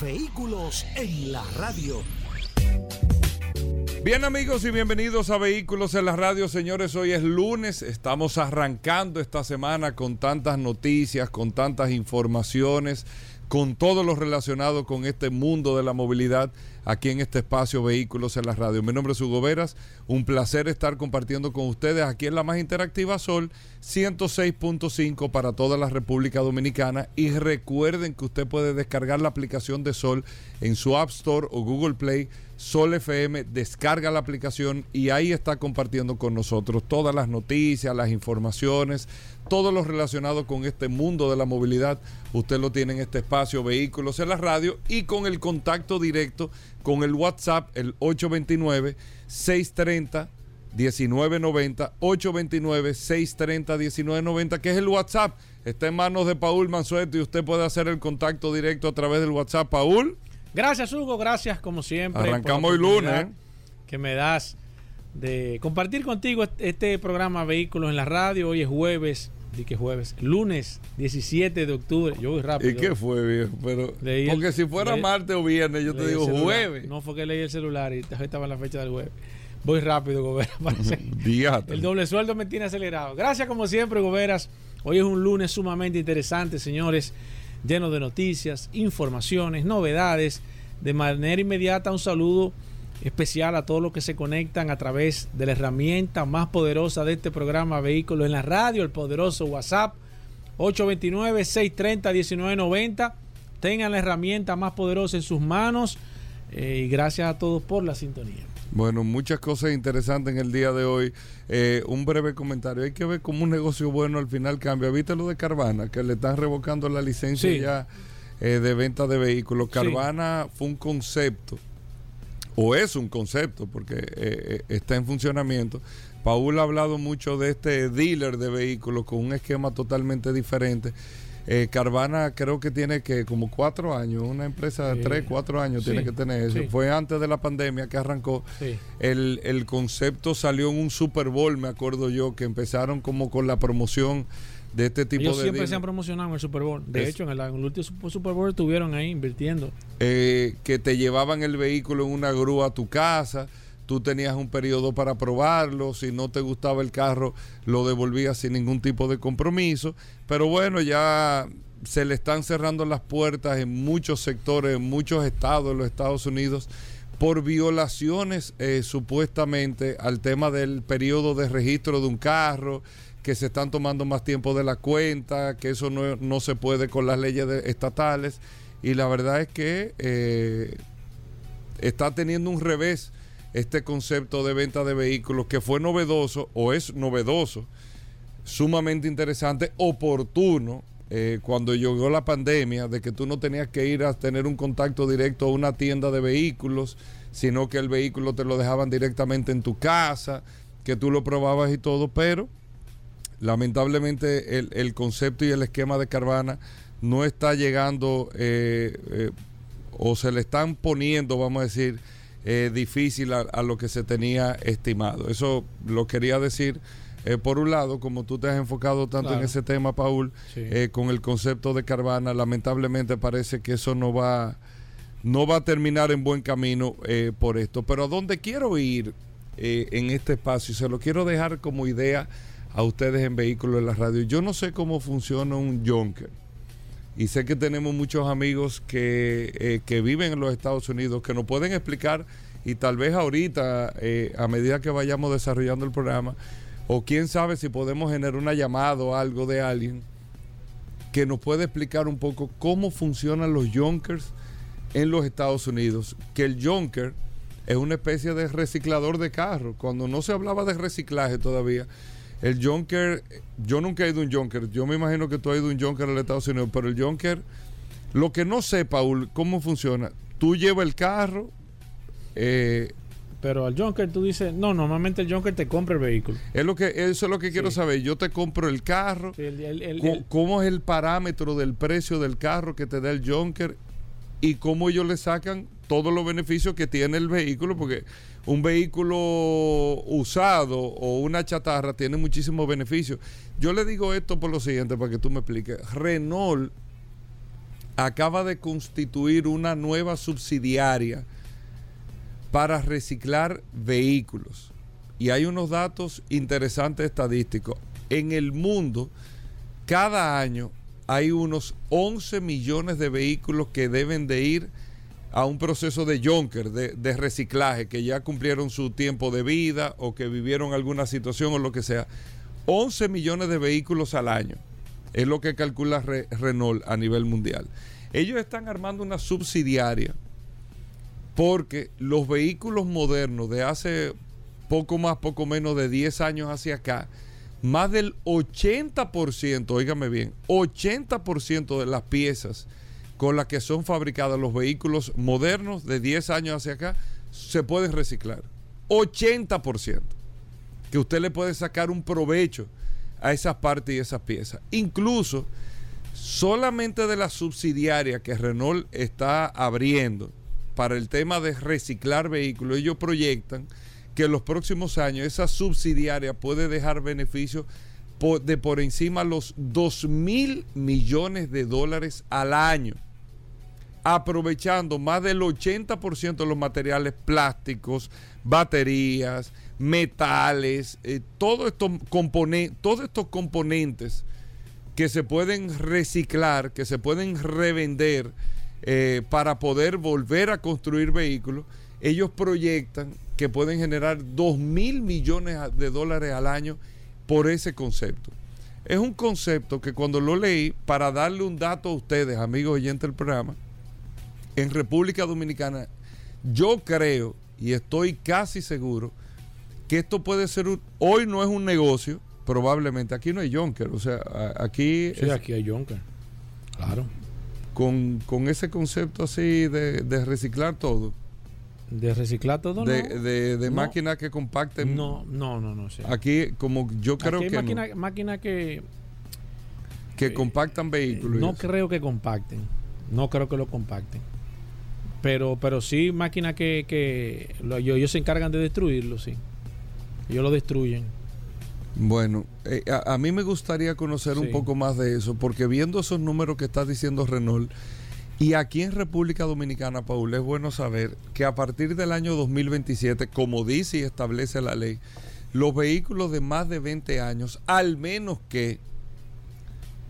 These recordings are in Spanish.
Vehículos en la radio. Bien amigos y bienvenidos a Vehículos en la radio, señores. Hoy es lunes, estamos arrancando esta semana con tantas noticias, con tantas informaciones, con todo lo relacionado con este mundo de la movilidad aquí en este espacio Vehículos en la Radio. Mi nombre es Hugo Veras, un placer estar compartiendo con ustedes aquí en la más interactiva Sol 106.5 para toda la República Dominicana. Y recuerden que usted puede descargar la aplicación de Sol en su App Store o Google Play. Sol FM, descarga la aplicación y ahí está compartiendo con nosotros todas las noticias, las informaciones, todo lo relacionado con este mundo de la movilidad. Usted lo tiene en este espacio Vehículos en la Radio y con el contacto directo con el WhatsApp, el 829-630. 1990 829 630 1990 que es el WhatsApp está en manos de Paul Mansueto y usted puede hacer el contacto directo a través del WhatsApp Paul Gracias, Hugo. Gracias, como siempre. Arrancamos hoy lunes. Que me das de compartir contigo este programa Vehículos en la Radio. Hoy es jueves. ¿Y qué jueves? Lunes 17 de octubre. Yo voy rápido. ¿Y qué fue, viejo? Pero, porque si fuera martes o viernes, yo te digo jueves. No fue que leí el celular y estaba en la fecha del jueves. Voy rápido, Goberas. el doble sueldo me tiene acelerado. Gracias, como siempre, Goberas. Hoy es un lunes sumamente interesante, señores lleno de noticias, informaciones, novedades. De manera inmediata, un saludo especial a todos los que se conectan a través de la herramienta más poderosa de este programa Vehículos en la Radio, el poderoso WhatsApp 829-630-1990. Tengan la herramienta más poderosa en sus manos eh, y gracias a todos por la sintonía. Bueno, muchas cosas interesantes en el día de hoy. Eh, un breve comentario. Hay que ver cómo un negocio bueno al final cambia. ¿Viste lo de Carvana? Que le están revocando la licencia ya eh, de venta de vehículos. Carvana fue un concepto, o es un concepto, porque eh, está en funcionamiento. Paul ha hablado mucho de este dealer de vehículos con un esquema totalmente diferente eh, Carvana creo que tiene que como cuatro años, una empresa de tres, cuatro años tiene que tener eso. Fue antes de la pandemia que arrancó. El, el, concepto salió en un Super Bowl, me acuerdo yo, que empezaron como con la promoción de este tipo Ellos de... siempre se han promocionado en el Super Bowl. De hecho, en el, último Super Bowl estuvieron ahí invirtiendo. Eh, que te llevaban el vehículo en una grúa a tu casa tú tenías un periodo para probarlo, si no te gustaba el carro lo devolvías sin ningún tipo de compromiso, pero bueno, ya se le están cerrando las puertas en muchos sectores, en muchos estados de los Estados Unidos por violaciones eh, supuestamente al tema del periodo de registro de un carro, que se están tomando más tiempo de la cuenta, que eso no, se puede con las leyes estatales. Y la verdad es que eh, está teniendo un revés este concepto de venta de vehículos que fue novedoso o es novedoso, sumamente interesante, oportuno, eh, cuando llegó la pandemia, de que tú no tenías que ir a tener un contacto directo a una tienda de vehículos, sino que el vehículo te lo dejaban directamente en tu casa, que tú lo probabas y todo, pero lamentablemente el, concepto y el esquema de Carvana no está llegando eh, eh, o se le están poniendo, vamos a decir, eh, difícil a, lo que se tenía estimado. Eso lo quería decir. Por un lado, como tú te has enfocado tanto en ese tema, Paul, con el concepto de Carvana, lamentablemente parece que eso no va, no va a terminar en buen camino por esto. Pero a dónde quiero ir en este espacio, y se lo quiero dejar como idea a ustedes en Vehículos en la Radio. Yo no sé cómo funciona un Junker y sé que tenemos muchos amigos que, eh, viven en los Estados Unidos que nos pueden explicar y tal vez ahorita, eh, a medida que vayamos desarrollando el programa, o quién sabe si podemos generar una llamada o algo de alguien que nos pueda explicar un poco cómo funcionan los Junkers en los Estados Unidos. Que el Junker es una especie de reciclador de carros. Cuando no se hablaba de reciclaje todavía, el Junker, yo nunca he ido a un Junker. Yo me imagino que tú has ido a un Junker en los Estados Unidos, pero el Junker Lo que no sé, Paul, cómo funciona. Tú llevas el carro. Eh, pero al Junker tú dices, no, normalmente el Junker te compra el vehículo. Es lo que, eso es lo que quiero saber. Yo te compro el carro. ¿Cómo, es el parámetro del precio del carro que te da el Junker? Y cómo ellos le sacan todos los beneficios que tiene el vehículo, porque un vehículo usado o una chatarra tiene muchísimos beneficios. Yo le digo esto por lo siguiente, para que tú me expliques. Renault acaba de constituir una nueva subsidiaria para reciclar vehículos. Y hay unos datos interesantes estadísticos. En el mundo, cada año hay unos 11 millones de vehículos que deben de ir a un proceso de Junker, de, reciclaje, que ya cumplieron su tiempo de vida o que vivieron alguna situación o lo que sea. 11 millones de vehículos al año es lo que calcula Renault a nivel mundial. Ellos están armando una subsidiaria porque los vehículos modernos de hace poco más, poco menos de 10 años hacia acá, más del 80%, óigame bien, 80% de las piezas con las que son fabricados los vehículos modernos de 10 años hacia acá se pueden reciclar. 80%. Que usted le puede sacar un provecho a esas partes y esas piezas. Incluso solamente de la subsidiaria que Renault está abriendo para el tema de reciclar vehículos, ellos proyectan que en los próximos años esa subsidiaria puede dejar beneficios de por encima los 2 mil millones de dólares al año, aprovechando más del 80% de los materiales plásticos, baterías, metales, eh, todos, estos todos estos componentes que se pueden reciclar, que se pueden revender eh, para poder volver a construir vehículos, ellos proyectan que pueden generar 2 mil millones de dólares al año por ese concepto. Es un concepto que cuando lo leí, para darle un dato a ustedes, amigos oyentes del programa, en República Dominicana, yo creo y estoy casi seguro que esto puede ser, hoy no es un negocio, probablemente, aquí no hay Jonker, o sea, aquí... Sí, aquí hay Jonker, claro. Con, ese concepto así de reciclar todo ¿De reciclar todo? De, de, de máquinas que compacten. No, no, no, no. Aquí, como yo creo que. Máquinas máquina que. Que compactan vehículos. No creo que compacten. No creo que lo compacten. Pero, pero sí máquinas que, que ellos, se encargan de destruirlo, sí. Ellos lo destruyen. Bueno, eh, a, mí me gustaría conocer un poco más de eso, porque viendo esos números que está diciendo Renault, y aquí en República Dominicana, Paul, es bueno saber que a partir del año 2027, como dice y establece la ley, los vehículos de más de 20 años, al menos que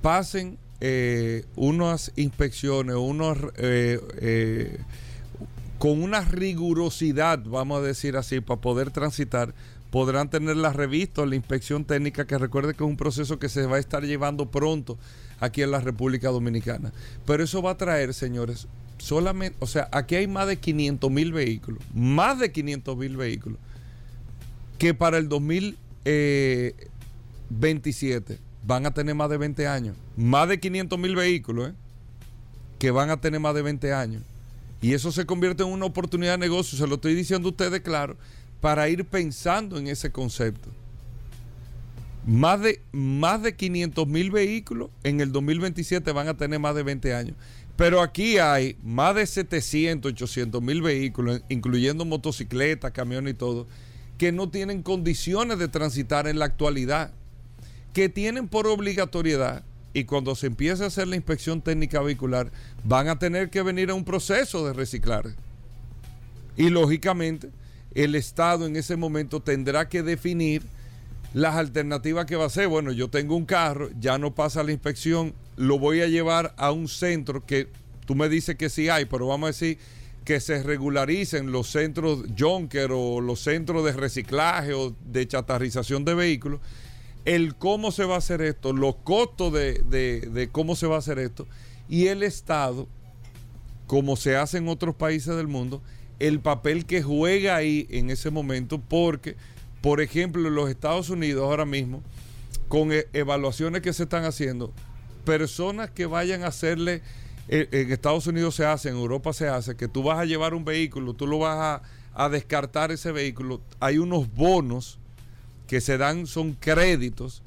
pasen eh, unas inspecciones, unos, eh, eh, con una rigurosidad, vamos a decir así, para poder transitar, podrán tener la revista la inspección técnica, que recuerde que es un proceso que se va a estar llevando pronto aquí en la República Dominicana. Pero eso va a traer, señores, solamente, o sea, aquí hay más de 500 mil vehículos, más de 500 mil vehículos, que para el 2027 van a tener más de 20 años. Más de 500 mil vehículos, ¿eh? que van a tener más de 20 años. Y eso se convierte en una oportunidad de negocio, se lo estoy diciendo a ustedes claro, para ir pensando en ese concepto. Más de, más de 500 mil vehículos en el 2027 van a tener más de 20 años. Pero aquí hay más de 700, 800 mil vehículos, incluyendo motocicletas, camiones y todo, que no tienen condiciones de transitar en la actualidad, que tienen por obligatoriedad y cuando se empiece a hacer la inspección técnica vehicular, van a tener que venir a un proceso de reciclar. Y lógicamente, el Estado en ese momento tendrá que definir las alternativas que va a ser, bueno, yo tengo un carro, ya no pasa la inspección, lo voy a llevar a un centro que tú me dices que sí hay, pero vamos a decir que se regularicen los centros Junker o los centros de reciclaje o de chatarrización de vehículos, el cómo se va a hacer esto, los costos de cómo se va a hacer esto y el Estado, como se hace en otros países del mundo, el papel que juega ahí en ese momento porque por ejemplo, en los Estados Unidos ahora mismo, con e, evaluaciones que se están haciendo, personas que vayan a hacerle eh, en Estados Unidos se hace, en Europa se hace, que tú vas a llevar un vehículo, tú lo vas a, a descartar ese vehículo, hay unos bonos que se dan, son créditos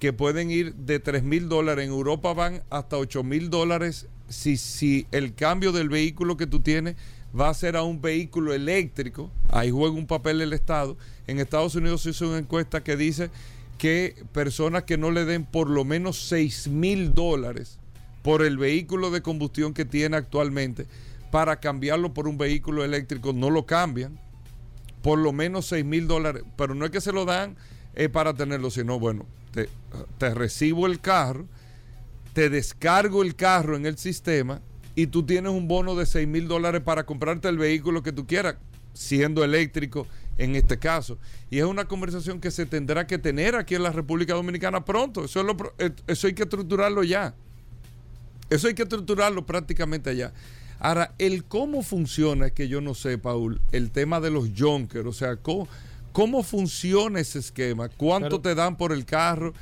que pueden ir de 3 mil dólares, en Europa van hasta 8 mil dólares si, si el cambio del vehículo que tú tienes va a ser a un vehículo eléctrico, ahí juega un papel el Estado. En Estados Unidos se hizo una encuesta que dice que personas que no le den por lo menos 6 mil dólares por el vehículo de combustión que tiene actualmente, para cambiarlo por un vehículo eléctrico, no lo cambian. Por lo menos 6 mil dólares, pero no es que se lo dan eh, para tenerlo, sino bueno, te, te recibo el carro, te descargo el carro en el sistema y tú tienes un bono de 6 mil dólares para comprarte el vehículo que tú quieras, siendo eléctrico en este caso. Y es una conversación que se tendrá que tener aquí en la República Dominicana pronto. Eso, eh, eso hay que estructurarlo ya. Eso hay que estructurarlo prácticamente allá. Ahora, el cómo funciona es que yo no sé, Paul, el tema de los junkers, o sea, cómo, cómo funciona ese esquema, cuánto te dan por el carro,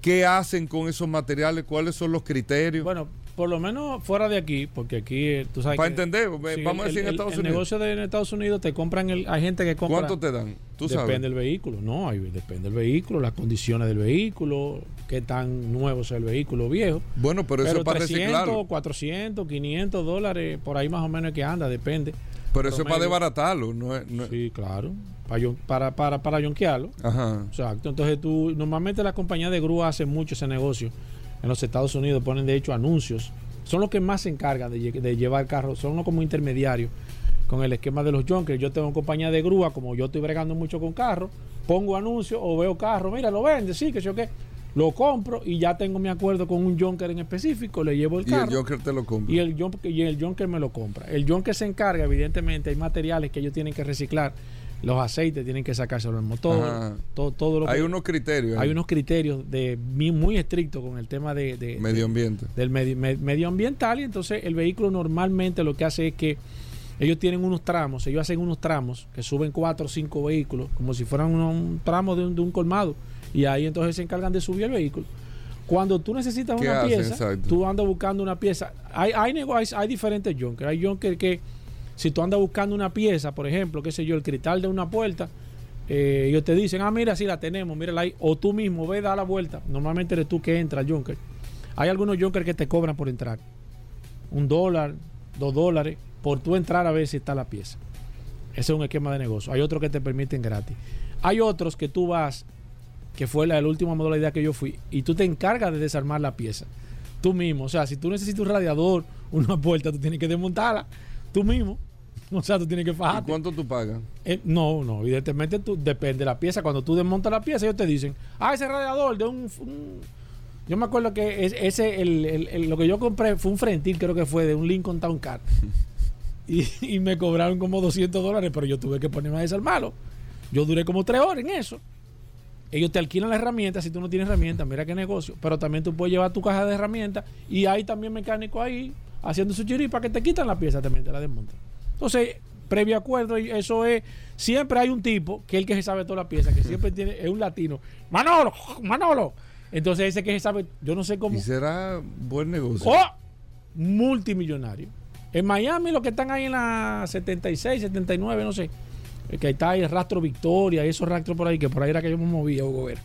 qué hacen con esos materiales, cuáles son los criterios. Bueno, por lo menos fuera de aquí, porque aquí eh, tú sabes Para entender, vamos a decir en Estados Unidos. El negocio de en Estados Unidos te compran, el, hay gente que compra. ¿Cuánto te dan? ¿Tú depende del vehículo, no, hay, depende del vehículo, las condiciones del vehículo, qué tan nuevo sea el vehículo viejo. Bueno, pero, eso para 300, 400, 500 dólares, por ahí más o menos que anda, depende. Pero eso es para desbaratarlo, no es, Sí, claro. Para, para, para, yonquearlo. Ajá. Exacto. Entonces tú, normalmente las compañías de grúa hacen mucho ese negocio en los Estados Unidos ponen de hecho anuncios. Son los que más se encargan de, llevar carros, son los como intermediarios con el esquema de los junkers. Yo tengo compañía de grúa, como yo estoy bregando mucho con carros, pongo anuncios o veo carros, mira, lo vende, sí, que yo qué. Lo compro y ya tengo mi acuerdo con un junker en específico, le llevo el carro. Y el junker te lo compra. Y el, y el junker me lo compra. El junker se encarga, evidentemente, hay materiales que ellos tienen que reciclar los aceites tienen que sacárselo al motor, todo, todo lo Hay unos criterios. Hay unos criterios de muy estrictos con el tema de, medio ambiente. del medio, medioambiental y entonces el vehículo normalmente lo que hace es que ellos tienen unos tramos, ellos hacen unos tramos que suben cuatro o cinco vehículos como si fueran un, tramo de un, colmado y ahí entonces se encargan de subir el vehículo. Cuando tú necesitas una pieza, tú andas buscando una pieza. Hay, hay, hay, hay diferentes junkers. Hay junkers que si tú andas buscando una pieza, por ejemplo, qué sé yo, el cristal de una puerta, eh, ellos te dicen, ah, mira, si la tenemos, mírala ahí. O tú mismo, ve, da la vuelta. Normalmente eres tú que entra al Junker. Hay algunos Junker que te cobran por entrar. Un dólar, dos dólares, por tú entrar a ver si está la pieza. Ese es un esquema de negocio. Hay otros que te permiten gratis. Hay otros que tú vas, que fue la, la última modalidad que yo fui, y tú te encargas de desarmar la pieza. Tú mismo. O sea, si tú necesitas un radiador, una puerta, tú tienes que desmontarla tú mismo. O sea, tú tienes que fajar. cuánto tú pagas? Eh, no, no, evidentemente tú, depende de la pieza. Cuando tú desmontas la pieza, ellos te dicen, ah, ese radiador de un. yo me acuerdo que ese, el, lo que yo compré fue un Frentil, creo que fue de un Lincoln Town Car. y, me cobraron como 200 dólares, pero yo tuve que ponerme a desarmarlo. Yo duré como tres horas en eso. Ellos te alquilan la herramienta, si tú no tienes herramientas, mira qué negocio. Pero también tú puedes llevar tu caja de herramientas y hay también mecánico ahí haciendo su chiripa que te quitan la pieza también, te la desmontan. Entonces, previo acuerdo, y eso es, siempre hay un tipo que es el que se sabe toda la pieza, que siempre tiene, es un latino. Manolo, Manolo. Entonces ese que se sabe, yo no sé cómo. Y será buen negocio. ¡Oh! Multimillonario. En Miami, los que están ahí en la 76, 79, no sé. Que está ahí el rastro Victoria, esos rastros por ahí, que por ahí era que yo me movía, Hugo Ver.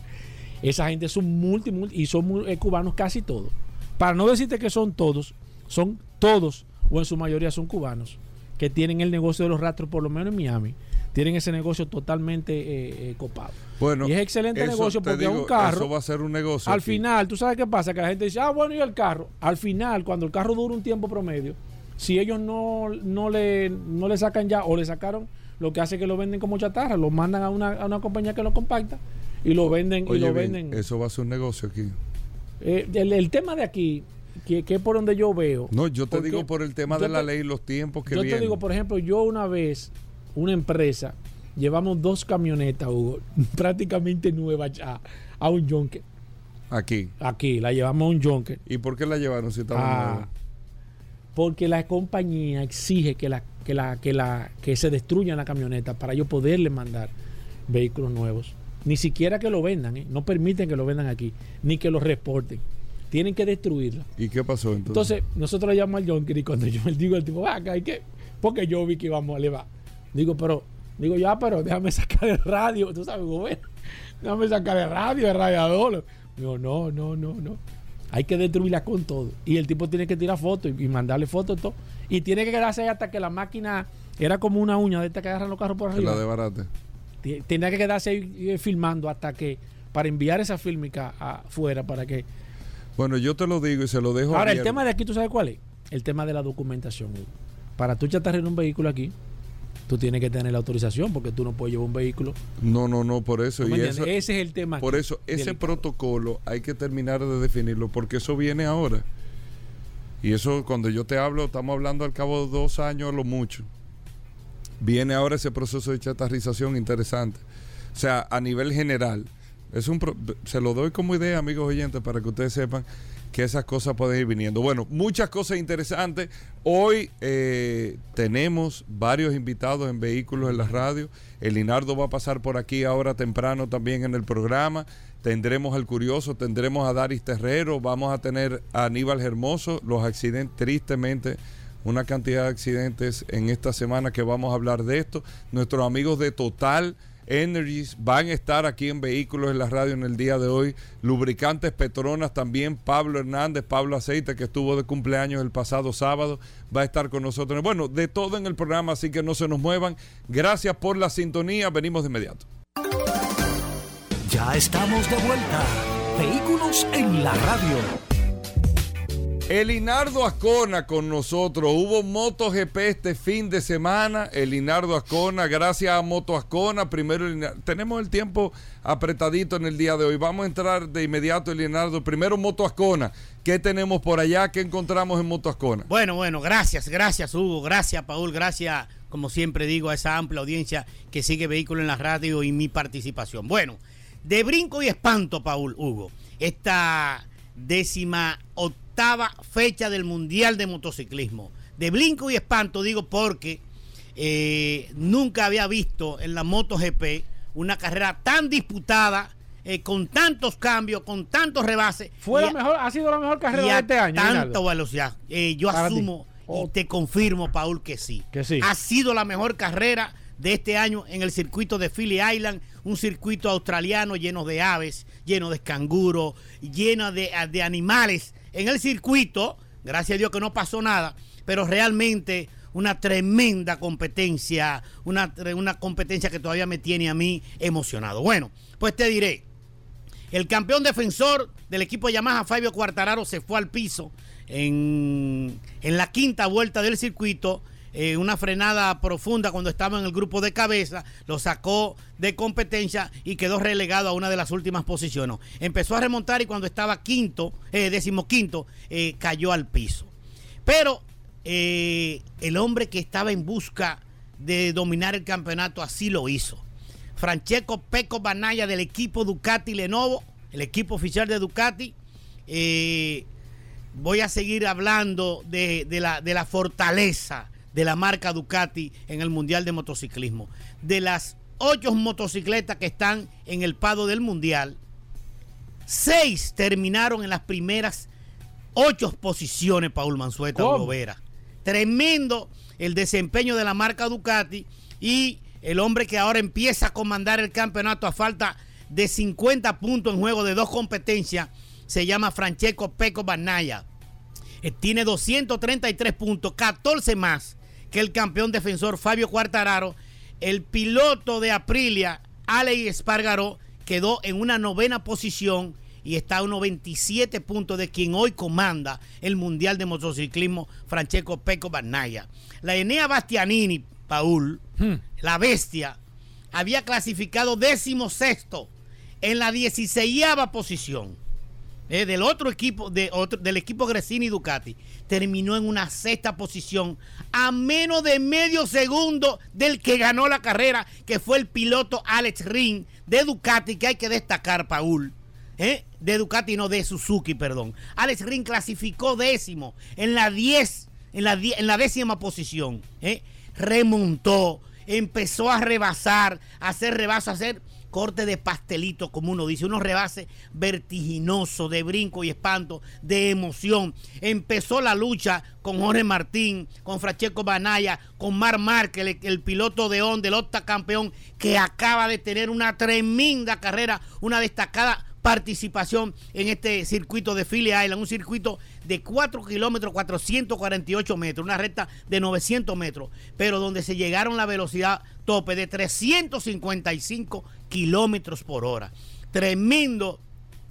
Esa gente son multi, y son eh, cubanos casi todos. Para no decirte que son todos, son todos, o en su mayoría son cubanos, que tienen el negocio de los rastros, por lo menos en Miami, tienen ese negocio totalmente eh, eh, copado. Bueno, y es excelente negocio porque un carro. Eso va a ser un negocio. Al final, tú sabes qué pasa, que la gente dice, ah, bueno, y el carro. Al final, cuando el carro dura un tiempo promedio, si ellos no, no, le, no le sacan ya o le sacaron, lo que hace que lo venden como chatarra, lo mandan a una, a una compañía que lo compacta y lo venden y lo venden. Eso va a ser un negocio aquí. Eh, el tema de aquí que, es por donde yo veo. No, yo te digo por el tema de la ley y los tiempos que Yo te digo, por ejemplo, yo una vez, una empresa, llevamos dos camionetas, Hugo, prácticamente nuevas ya, a un junket. Aquí. Aquí, la llevamos a un junket. ¿Y por qué la llevaron si estaba ah, Porque la compañía exige que la, que la, que la, que se destruyan la camioneta para yo poderle mandar vehículos nuevos. Ni siquiera que lo vendan, ¿eh? no permiten que lo vendan aquí, ni que lo reporten tienen que destruirla. ¿Y qué pasó entonces? Entonces, nosotros le llamamos al Junker y cuando yo le digo al tipo, acá hay que, porque yo vi que íbamos a elevar. Digo, pero, digo, ya, pero déjame sacar el radio, tú sabes, bueno, déjame sacar el radio, el radiador. Digo, no, no, no, no. Hay que destruirla con todo. Y el tipo tiene que tirar fotos y, mandarle fotos todo. Y tiene que quedarse ahí hasta que la máquina era como una uña de esta que agarran los carros por arriba. La de barate. Tiene que quedarse ahí eh, filmando hasta que, para enviar esa fílmica afuera para que bueno, yo te lo digo y se lo dejo. Ahora, el tema de aquí, ¿tú sabes cuál es? El tema de la documentación. Para tú chatarrear un vehículo aquí, tú tienes que tener la autorización porque tú no puedes llevar un vehículo. No, no, no, por eso. Y ese es el tema. Por eso, ese protocolo hay que terminar de definirlo porque eso viene ahora. Y eso, cuando yo te hablo, estamos hablando al cabo de dos años, lo mucho. Viene ahora ese proceso de chatarrización interesante. O sea, a nivel general es un se lo doy como idea, amigos oyentes, para que ustedes sepan que esas cosas pueden ir viniendo. Bueno, muchas cosas interesantes. Hoy eh, tenemos varios invitados en vehículos en la radio. El Linardo va a pasar por aquí ahora temprano también en el programa. Tendremos al Curioso, tendremos a Daris Terrero, vamos a tener a Aníbal Hermoso. Los accidentes, tristemente, una cantidad de accidentes en esta semana que vamos a hablar de esto. Nuestros amigos de Total Energies van a estar aquí en Vehículos en la Radio en el día de hoy. Lubricantes Petronas también. Pablo Hernández, Pablo Aceite, que estuvo de cumpleaños el pasado sábado, va a estar con nosotros. Bueno, de todo en el programa, así que no se nos muevan. Gracias por la sintonía. Venimos de inmediato. Ya estamos de vuelta. Vehículos en la Radio. Elinardo Ascona con nosotros. Hubo MotoGP este fin de semana. Elinardo Ascona, gracias a Moto Ascona. Primero, tenemos el tiempo apretadito en el día de hoy. Vamos a entrar de inmediato, Elinardo. Primero, Moto Ascona. ¿Qué tenemos por allá? ¿Qué encontramos en Moto Ascona? Bueno, bueno, gracias, gracias, Hugo. Gracias, Paul. Gracias, como siempre digo, a esa amplia audiencia que sigue Vehículo en la Radio y mi participación. Bueno, de brinco y espanto, Paul, Hugo. Esta décima octava fecha del Mundial de Motociclismo. De blinco y espanto digo porque eh, nunca había visto en la MotoGP una carrera tan disputada, eh, con tantos cambios, con tantos rebases. Fue la mejor, ha sido la mejor carrera de este año. Tanta velocidad. Eh, yo asumo y oh. te confirmo, Paul, que sí. Que sí. Ha sido la mejor carrera de este año en el circuito de Philly Island, un circuito australiano lleno de aves, lleno de canguros, lleno de, de animales en el circuito, gracias a Dios que no pasó nada, pero realmente una tremenda competencia, una, una competencia que todavía me tiene a mí emocionado. Bueno, pues te diré, el campeón defensor del equipo Yamaha, Fabio Cuartararo, se fue al piso en, en la quinta vuelta del circuito eh, una frenada profunda cuando estaba en el grupo de cabeza, lo sacó de competencia y quedó relegado a una de las últimas posiciones. Empezó a remontar y cuando estaba quinto, eh, décimo quinto, eh, cayó al piso. Pero el hombre que estaba en busca de dominar el campeonato así lo hizo. Francesco Peco Banaya del equipo Ducati Lenovo, el equipo oficial de Ducati. voy a seguir hablando de, la, de la fortaleza de la marca Ducati en el Mundial de Motociclismo. De las ocho motocicletas que están en el pado del Mundial, seis terminaron en las primeras ocho posiciones, Paul Manzueta Vera. Tremendo el desempeño de la marca Ducati y el hombre que ahora empieza a comandar el campeonato a falta de 50 puntos en juego de dos competencias se llama Francesco Peco Banaya. Eh, tiene 233 puntos, 14 más que el campeón defensor Fabio Cuartararo. El piloto de Aprilia, Alei Espargaró, quedó en una novena posición y está a unos 27 puntos de quien hoy comanda el Mundial de Motociclismo, Francesco Peco Barnaya. La Enea Bastianini, Paul, hmm. la bestia, había clasificado décimo sexto en la 16 posición eh, del otro equipo, de otro, del equipo Gresini Ducati, terminó en una sexta posición a menos de medio segundo del que ganó la carrera, que fue el piloto Alex Ring de Ducati, que hay que destacar, Paul. Eh, de Ducati, no de Suzuki, perdón. Alex Ring clasificó décimo en la 10, en la, en la décima posición. Eh. Remontó, empezó a rebasar, a hacer rebaso, a hacer corte de pastelito, como uno dice, unos rebases vertiginosos de brinco y espanto, de emoción. Empezó la lucha con Jorge Martín, con Francesco Banaya, con Mar Márquez, el, piloto de On, del campeón, que acaba de tener una tremenda carrera, una destacada participación en este circuito de Philly Island, un circuito de 4 kilómetros 448 metros, una recta de 900 metros, pero donde se llegaron la velocidad tope de 355 kilómetros por hora. Tremendo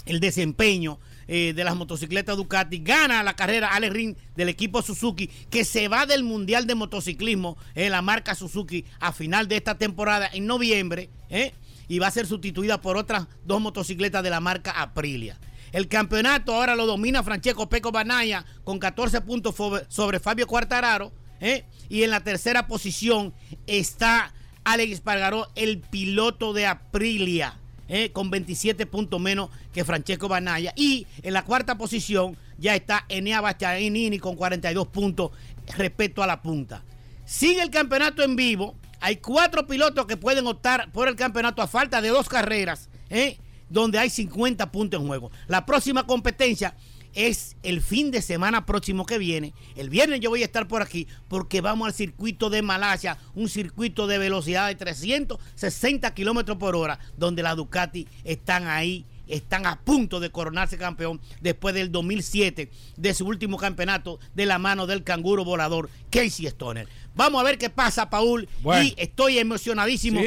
el desempeño eh, de las motocicletas Ducati. Gana la carrera Alex Ring del equipo Suzuki, que se va del Mundial de Motociclismo en la marca Suzuki a final de esta temporada en noviembre. ¿eh? Y va a ser sustituida por otras dos motocicletas de la marca Aprilia. El campeonato ahora lo domina Francesco Peco Banaya con 14 puntos sobre Fabio Cuartararo. ¿eh? Y en la tercera posición está Alex Pargaró, el piloto de Aprilia, ¿eh? con 27 puntos menos que Francesco Banaya. Y en la cuarta posición ya está Enea Bastianini con 42 puntos respecto a la punta. Sigue el campeonato en vivo hay cuatro pilotos que pueden optar por el campeonato a falta de dos carreras, ¿eh? donde hay 50 puntos en juego. La próxima competencia es el fin de semana próximo que viene. El viernes yo voy a estar por aquí porque vamos al circuito de Malasia, un circuito de velocidad de 360 kilómetros por hora, donde las Ducati están ahí están a punto de coronarse campeón después del 2007 de su último campeonato de la mano del canguro volador Casey Stoner. Vamos a ver qué pasa, Paul. Y estoy emocionadísimo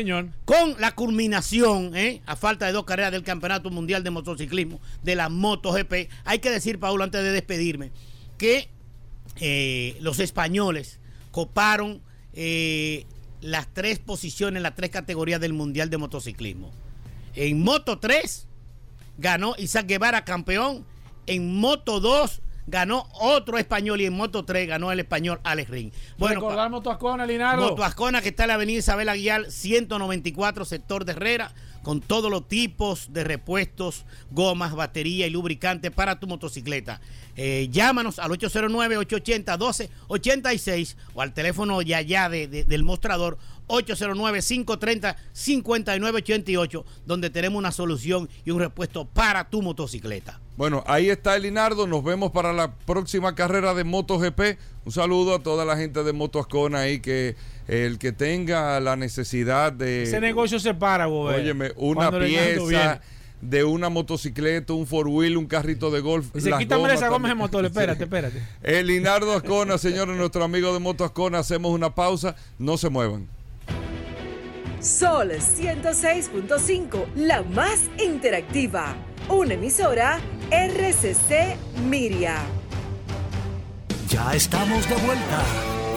con la culminación, ¿eh? a falta de dos carreras del Campeonato Mundial de Motociclismo de la MotoGP. Hay que decir, Paul, antes de despedirme, que eh, los españoles coparon eh, las tres posiciones, las tres categorías del Mundial de Motociclismo. En Moto 3 ganó Isaac Guevara campeón. En Moto 2 ganó otro español y en Moto 3 ganó el español Alex Ring. Bueno, recordar Moto Ascona, Linardo. Moto Ascona que está en la avenida Isabel Aguilar, 194, sector de Herrera, con todos los tipos de repuestos, gomas, batería y lubricante para tu motocicleta. Eh, llámanos al 809-880-1286 o al teléfono ya ya del mostrador 809-530-5988, donde tenemos una solución y un repuesto para tu motocicleta. Bueno, ahí está el Linardo. Nos vemos para la próxima carrera de MotoGP. Un saludo a toda la gente de Moto Ascona ahí que el que tenga la necesidad de. Ese negocio se para, güey. Óyeme, una pieza de una motocicleta, un four wheel, un carrito de golf. Y se quítame esa goma de motor, espérate, espérate. El Linardo Ascona, señores, nuestro amigo de Moto Ascona, hacemos una pausa, no se muevan. Sol 106.5, la más interactiva. Una emisora RCC Miria. Ya estamos de vuelta.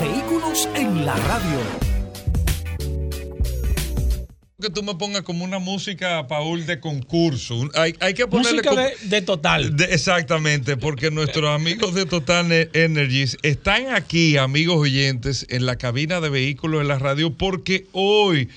Vehículos en la radio que tú me pongas como una música, Paul, de concurso. Hay, hay que ponerle. Música de, total. exactamente, porque nuestros amigos de Total Energies están aquí, amigos oyentes, en la cabina de vehículos en la radio, porque hoy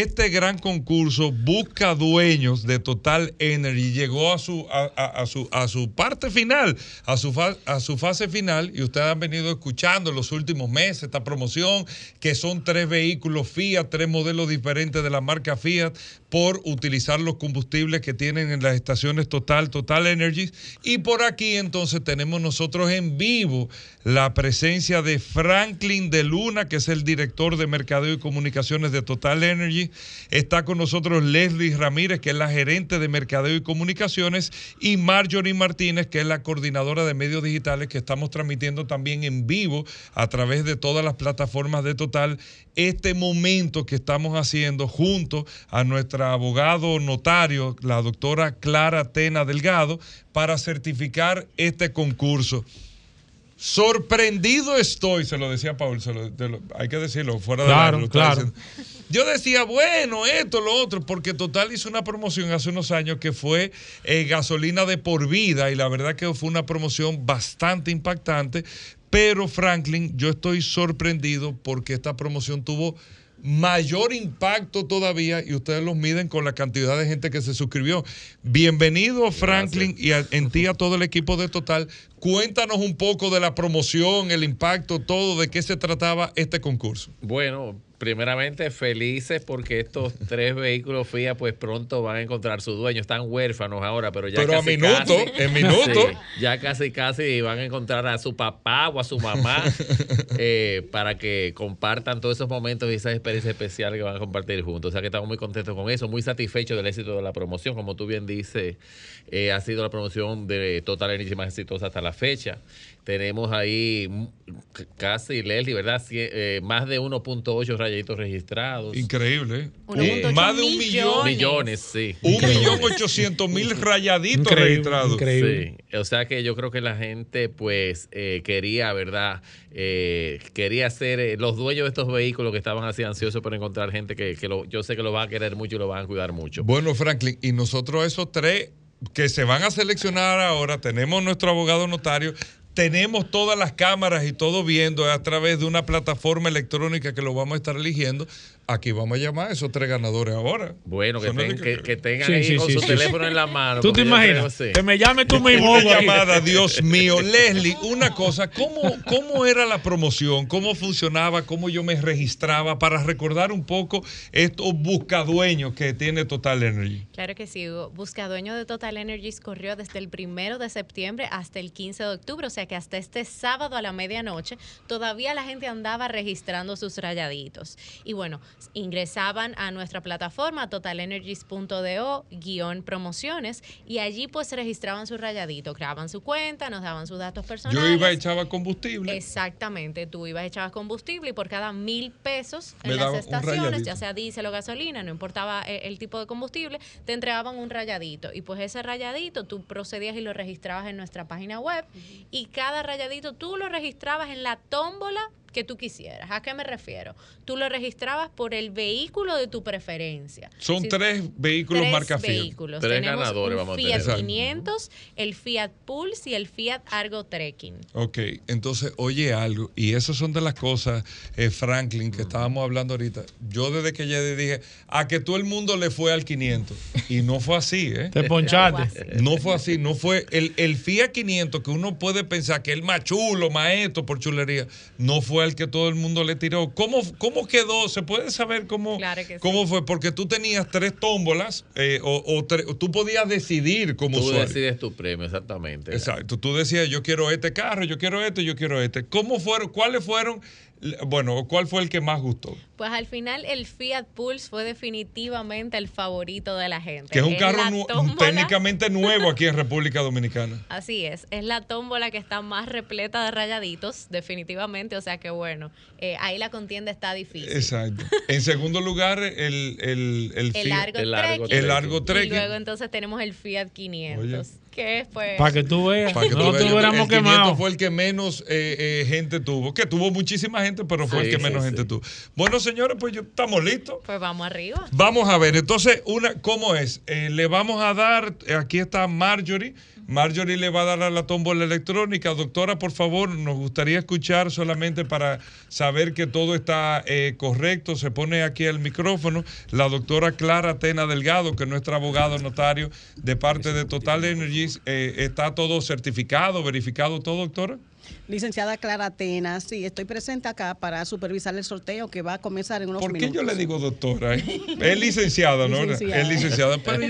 este gran concurso busca dueños de Total Energy. Llegó a su, a, su, a su parte final, a su, a su fase final, y ustedes han venido escuchando en los últimos meses esta promoción, que son tres vehículos Fiat, tres modelos diferentes de la marca Fiat, por utilizar los combustibles que tienen en las estaciones Total, Total Energy. Y por aquí entonces tenemos nosotros en vivo la presencia de Franklin de Luna, que es el director de Mercadeo y Comunicaciones de Total Energy. Está con nosotros Leslie Ramírez, que es la gerente de Mercadeo y Comunicaciones, y Marjorie Martínez, que es la coordinadora de medios digitales, que estamos transmitiendo también en vivo a través de todas las plataformas de Total este momento que estamos haciendo junto a nuestra abogado notario, la doctora Clara Tena Delgado, para certificar este concurso. Sorprendido estoy, se lo decía Paul, hay que decirlo fuera de claro, claro. Yo decía, bueno, esto, lo otro, porque Total hizo una promoción hace unos años que fue eh, gasolina de por vida y la verdad que fue una promoción bastante impactante, pero Franklin, yo estoy sorprendido porque esta promoción tuvo mayor impacto todavía y ustedes los miden con la cantidad de gente que se suscribió. Bienvenido Franklin y en ti a todo el equipo de Total. Cuéntanos un poco de la promoción, el impacto, todo, de qué se trataba este concurso. Bueno, primeramente felices porque estos tres vehículos FIA pues pronto van a encontrar su dueño. Están huérfanos ahora, pero ya pero casi, a minuto, en minuto. ya casi casi van a encontrar a su papá o a su mamá eh, para que compartan todos esos momentos y esas experiencias especiales que van a compartir juntos. O sea que estamos muy contentos con eso, muy satisfechos del éxito de la promoción. Como tú bien dices, eh, ha sido la promoción de Total Energy más exitosa hasta la fecha. Tenemos ahí casi, Leslie, ¿verdad? Eh, más de 1.8 rayitos registrados. Increíble. ¿eh? más de un millón. Millones, sí. Un millón ochocientos mil rayaditos registrados. Increíble. Sí. O sea que yo creo que la gente, pues, eh, quería, ¿verdad? quería ser los dueños de estos vehículos que estaban así ansiosos por encontrar gente que, que lo, yo sé que lo van a querer mucho y lo van a cuidar mucho. Bueno, Franklin, y nosotros esos tres que se van a seleccionar ahora, tenemos nuestro abogado notario tenemos todas las cámaras y todo viendo a través de una plataforma electrónica que lo vamos a estar eligiendo Aquí vamos a llamar a esos tres ganadores ahora. Bueno, que, tengan ahí con su teléfono en la mano. ¿Tú te imaginas? Que me llame tú mismo. Una llamada, Dios mío. Leslie, una cosa, ¿cómo, ¿cómo era la promoción? ¿Cómo funcionaba? ¿Cómo yo me registraba? Para recordar un poco estos buscadueños que tiene Total Energy. Claro que sí, Buscadueño de Total Energy corrió desde el primero de septiembre hasta el 15 de octubre, o sea que hasta este sábado a la medianoche todavía la gente andaba registrando sus rayaditos. Y bueno, ingresaban a nuestra plataforma totalenergies.do guion promociones y allí pues registraban su rayadito, creaban su cuenta, nos daban sus datos personales. Yo iba a echaba combustible. Exactamente, tú ibas echabas combustible y por cada mil pesos en las estaciones, ya sea diésel o gasolina, no importaba el, el tipo de combustible, te entregaban un rayadito y pues ese rayadito tú procedías y lo registrabas en nuestra página web y cada rayadito tú lo registrabas en la tómbola que tú quisieras. ¿A qué me refiero? Tú lo registrabas por el vehículo de tu preferencia. Son tres vehículos tres marca Fiat. Vehículos. Tres ganadores vamos a tener. Fiat 500, el Fiat Pulse y el Fiat Argo Trekking. Ok, entonces oye algo, y esas son de las cosas, eh, Franklin, que estábamos hablando ahorita. Yo desde que ya dije, a que todo el mundo le fue al 500. Y no fue así, ¿eh? Te ponchaste. No fue así, no fue el, el Fiat 500 que uno puede pensar que es el más chulo, más esto por chulería, no fue el que todo el mundo le tiró. ¿Cómo, cómo quedó? ¿Se puede saber cómo, cómo fue? Porque tú tenías tres tómbolas eh, o, tú podías decidir cómo Tú decides tu premio, exactamente. Exacto. Tú decías, yo quiero este carro, yo quiero este, yo quiero este. ¿Cómo fueron? ¿Cuáles fueron bueno, ¿cuál fue el que más gustó? Pues al final el Fiat Pulse fue definitivamente el favorito de la gente. Que es un carro técnicamente nuevo aquí en República Dominicana. Así es, es la tómbola que está más repleta de rayaditos, definitivamente, o sea que bueno, eh, ahí la contienda está difícil. Exacto. En segundo lugar, el, el, el, Fiat, el largo, el largo Y luego entonces tenemos el Fiat 500. Que pues. Para que tú veas. Para que no tuviéramos quemado. fue el que menos eh, eh, gente tuvo. Que tuvo muchísima gente, pero fue el que menos gente tuvo. Bueno, señores, pues estamos listos. Pues vamos arriba. Vamos a ver. Entonces, una, ¿cómo es? Eh, le vamos a dar. Aquí está Marjorie. Marjorie le va a dar a la tómbola electrónica. Doctora, por favor, nos gustaría escuchar solamente para saber que todo está correcto. Se pone aquí el micrófono la doctora Clara Tena Delgado, que es nuestra abogado notario de parte de Total Energy eh, está todo certificado, verificado todo, doctora? Licenciada Clara Atenas, sí, estoy presente acá para supervisar el sorteo que va a comenzar en unos minutos. ¿Por qué yo le digo doctora? Eh? Es licenciada, ¿no? Es licenciada. Pero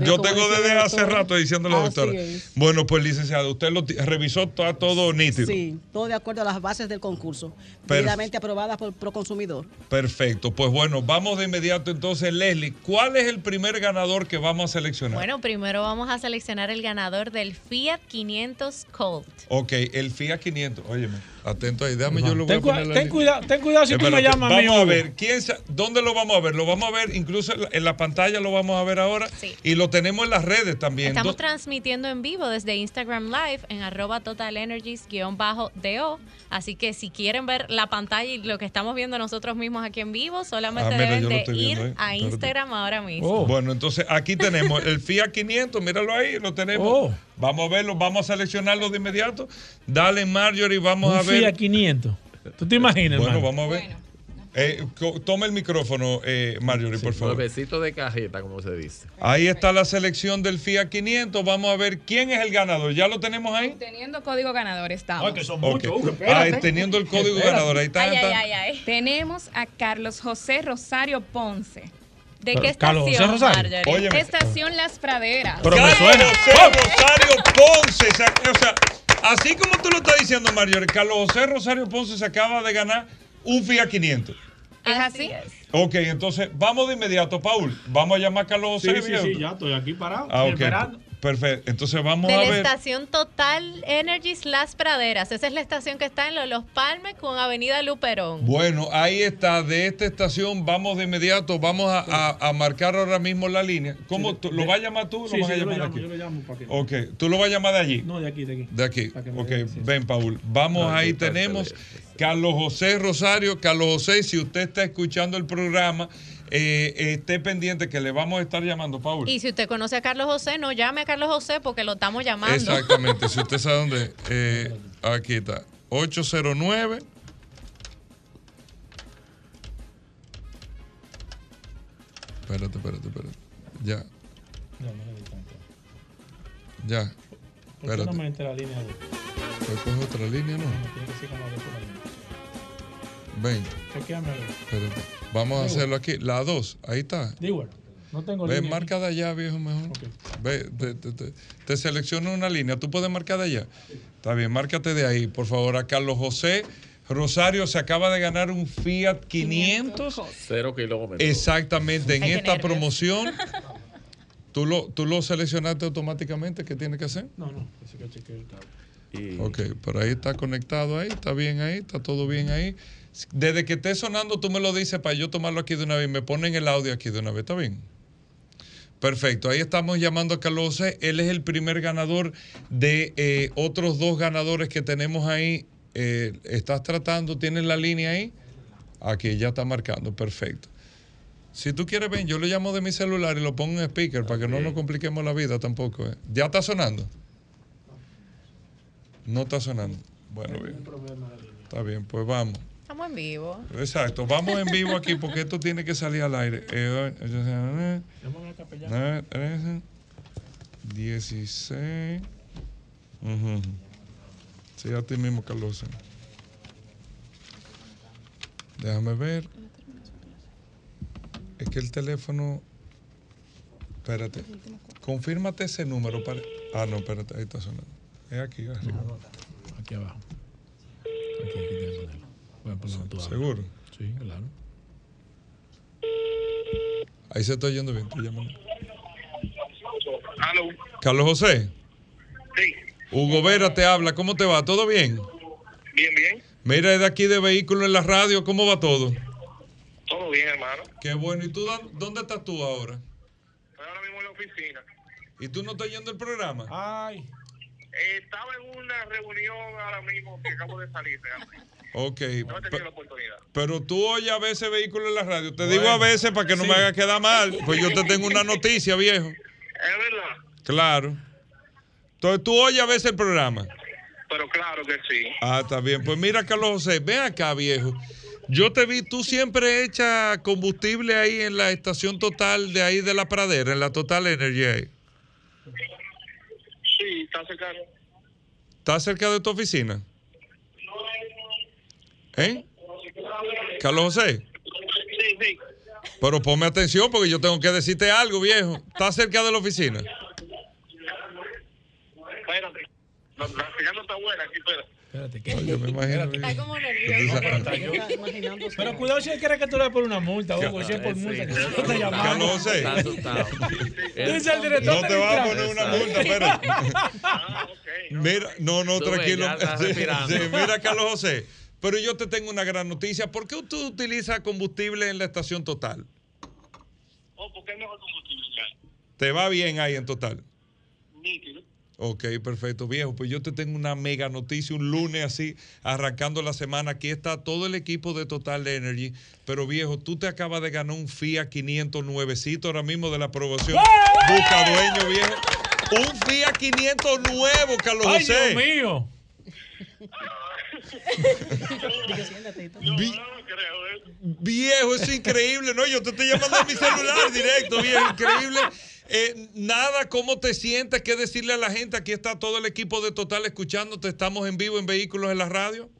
yo, tengo desde hace rato diciéndolo doctora. Bueno, pues licenciada, usted lo revisó todo, todo nítido. Sí, todo de acuerdo a las bases del concurso, debidamente aprobadas por Proconsumidor. Perfecto, pues bueno, vamos de inmediato entonces, Leslie, ¿cuál es el primer ganador que vamos a seleccionar? Bueno, primero vamos a seleccionar el ganador del Fiat 500 Colt. Ok, el Fiat 500. Óyeme, atento ahí. Déjame, yo lo voy ten, a poner ten, cuidado, ten cuidado si tú me llamas Vamos a ver, ¿quién ¿dónde lo vamos a ver? Lo vamos a ver, incluso en la, pantalla lo vamos a ver ahora. Y lo tenemos en las redes también. Estamos transmitiendo en vivo desde Instagram Live en arroba totalenergies-do. Así que si quieren ver la pantalla y lo que estamos viendo nosotros mismos aquí en vivo, solamente ah, deben de ir a Instagram ahora mismo. Oh. Bueno, entonces aquí tenemos el Fiat 500, míralo ahí, lo tenemos. Oh. Vamos a verlo, vamos a seleccionarlo de inmediato. Dale, Marjorie, vamos a ver. Fiat 500. ¿Tú te imaginas, Bueno, vamos a ver. Bueno, Eh, toma el micrófono, eh, Marjorie, por favor. Nuevecito de cajeta, como se dice. Ahí está la selección del FIA 500. Vamos a ver quién es el ganador. ¿Ya lo tenemos ahí? Teniendo código ganador estamos. Ay, que son muchos. teniendo el código ganador. Ahí está. Tenemos a Carlos José Rosario Ponce. ¿De qué estación, Marjorie? Estación Las Praderas. Pero me suena. José Rosario Ponce. O sea, así como tú lo estás diciendo, Marjorie, Carlos José Rosario Ponce se acaba de ganar un Fiat 500. Es así. Ok, entonces vamos de inmediato, Paul. Vamos a llamar a Carlos José. Sí, sí, sí, ya estoy aquí parado. Ah, esperando. Perfecto. Entonces vamos a ver. la estación Total Energies Las Praderas. Esa es la estación que está en Los Palmes con Avenida Luperón. Bueno, ahí está. De esta estación vamos de inmediato. Vamos a, marcar ahora mismo la línea. ¿Cómo? ¿Lo vas a llamar tú? Sí, lo vas a llamar yo, lo llamo, yo lo llamo para que... Ok. ¿Tú lo vas a llamar de allí? No, de aquí, de aquí. De aquí. Ok. Ven, Paul. Vamos, ahí tenemos. Carlos José Rosario. Carlos José, si usted está escuchando el programa eh, esté pendiente que le vamos a estar llamando, Paul. Y si usted conoce a Carlos José, no llame a Carlos José porque lo estamos llamando. Exactamente, si usted sabe dónde, eh, aquí está, 809. Espérate, espérate, espérate. Ya. No, no le Ya. Espérate. no me la línea. Pues coge otra línea, ¿no? No, tiene que ser como de 20. Espérate. Vamos a hacerlo aquí. La 2, ahí está. No tengo Ve, marca de allá, viejo, mejor. Ve, te, te, te, selecciona una línea. ¿Tú puedes marcar de allá? Está bien, márcate de ahí, por favor. A Carlos José Rosario se acaba de ganar un Fiat 500. Cero kilómetros. Exactamente, en esta promoción. ¿Tú lo, ¿Tú lo seleccionaste automáticamente? ¿Qué tiene que hacer? No, no, así que chequeé el cable. Ok, por ahí está conectado ahí, está bien ahí, está todo bien ahí. Desde que esté sonando, tú me lo dices para yo tomarlo aquí de una vez. Me ponen el audio aquí de una vez, ¿está bien? Perfecto, ahí estamos llamando a Carlos José. Él es el primer ganador de eh, otros dos ganadores que tenemos ahí. Eh, ¿Estás tratando? ¿Tienes la línea ahí? Aquí ya está marcando, perfecto. Si tú quieres, ven, yo lo llamo de mi celular y lo pongo en speaker para que no nos compliquemos la vida tampoco. ¿eh? ¿Ya está sonando? No está sonando. Bueno, bien. Está bien, pues vamos. Estamos en vivo. Exacto, vamos en vivo aquí porque esto tiene que salir al aire. 16. Sí, a ti mismo, Carlos. Déjame ver. Es que el teléfono. Espérate. Confírmate ese número. Para... Ah, no, espérate, ahí está sonando. Es aquí, arriba. Aquí abajo. Aquí, aquí ¿Seguro? Sí, claro. Ahí se está yendo bien, tú llamando. Carlos José. Sí. Hugo Vera te habla, ¿cómo te va? ¿Todo bien? Bien, bien. Mira, de aquí de vehículo en la radio, ¿cómo va todo? Todo bien, hermano. Qué bueno. ¿Y tú dónde estás tú ahora? Estoy ahora mismo en la oficina. ¿Y tú no estás yendo el programa? Ay. Eh, estaba en una reunión ahora mismo que acabo de salir realmente. Ok. No he tenido la oportunidad. Pero tú oyes a veces vehículos en la radio. Te digo a veces para que no me haga quedar mal. Pues yo te tengo una noticia, viejo. Es verdad. Claro. Entonces tú oyes a veces el programa. Pero claro que sí. Ah, está bien. Pues mira, Carlos José, ven acá, viejo. Yo te vi, tú siempre echas combustible ahí en la estación total de ahí de la pradera, en la Total Energy ahí. Sí, está cerca. ¿Está cerca de tu oficina? ¿Eh? Carlos José. Sí, sí. Pero ponme atención porque yo tengo que decirte algo, viejo. ¿Estás cerca de la oficina? Espérate. La, señal no está buena aquí, espera. Espérate, ¿qué? yo me imagino. Está como nervioso. Pero cuidado si él quiere que tú le por una multa, Hugo, si es por multa. Que no te llamamos. Carlos José. Está asustado. Dice el director. No te va a poner una multa, espérate. Ah, ok. Mira, no, no, tranquilo. mira, Carlos José. Pero yo te tengo una gran noticia. ¿Por qué tú utilizas combustible en la estación total? Oh, porque es mejor combustible ya. ¿Te va bien ahí en total? Nítido. Ok, perfecto, viejo. Pues yo te tengo una mega noticia, un lunes así, arrancando la semana. Aquí está todo el equipo de Total Energy. Pero viejo, tú te acabas de ganar un Fiat 500 nuevecito ahora mismo de la aprobación. Busca dueño, viejo. Un Fiat 500 nuevo, Carlos Ay, José. Dios mío. Viejo, es increíble. No, yo te estoy llamando a mi celular directo, viejo, increíble. Eh, nada, ¿cómo te sientes? ¿Qué decirle a la gente? Aquí está todo el equipo de Total escuchándote. Estamos en vivo en Vehículos en la Radio.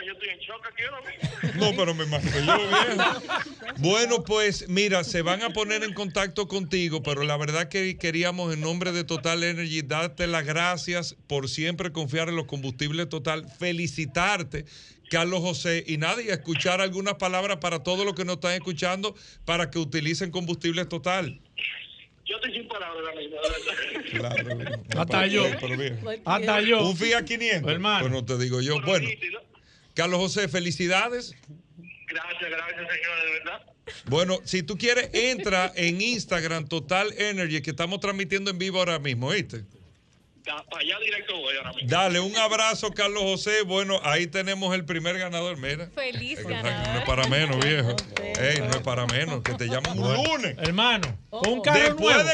No, yo estoy en shock aquí ahora mismo. No, pero me imagino yo bien. Bueno, pues mira, se van a poner en contacto contigo, pero la verdad que queríamos en nombre de Total Energy darte las gracias por siempre confiar en los combustibles Total, felicitarte Carlos José, y nadie escuchar algunas palabras para todos los que nos están escuchando para que utilicen combustibles total. Yo estoy sin palabras Claro. Hasta yo. Hasta yo. Un Fiat 500. Hermano. Pues no te digo yo. Bueno, Carlos José, felicidades. Gracias, gracias, señora, de verdad. Bueno, si tú quieres, entra en Instagram Total Energy, que estamos transmitiendo en vivo ahora mismo, ¿viste? para allá directo voy ahora mismo. Dale un abrazo, Carlos José. Bueno, ahí tenemos el primer ganador. Mira. Feliz ganador. No es para menos, viejo. Ey, no es para menos, que te llaman un lunes. Hermano, un carro nuevo.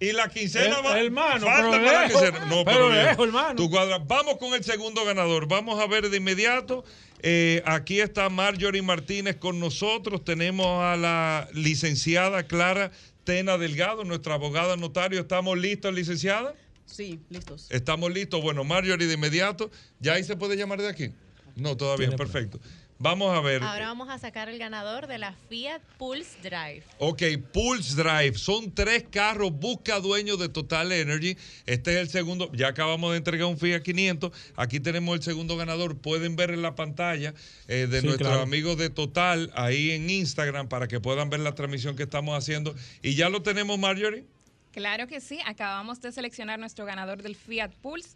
y la quincena va. Hermano, falta pero para la quincena. No, pero, pero hermano. Tu cuadra. Vamos con el segundo ganador. Vamos a ver de inmediato. Eh, aquí está Marjorie Martínez con nosotros. Tenemos a la licenciada Clara Tena Delgado, nuestra abogada notario. ¿Estamos listos, licenciada? Sí, listos. Estamos listos. Bueno, Marjorie, de inmediato. ¿Ya ahí se puede llamar de aquí? No, todavía, perfecto. Vamos a ver. Ahora vamos a sacar el ganador de la Fiat Pulse Drive. Ok, Pulse Drive. Son tres carros. Busca dueños de Total Energy. Este es el segundo. Ya acabamos de entregar un Fiat 500. Aquí tenemos el segundo ganador. Pueden ver en la pantalla eh, de nuestros amigos de Total ahí en Instagram para que puedan ver la transmisión que estamos haciendo. Y ya lo tenemos, Marjorie. Claro que sí, acabamos de seleccionar nuestro ganador del Fiat Pulse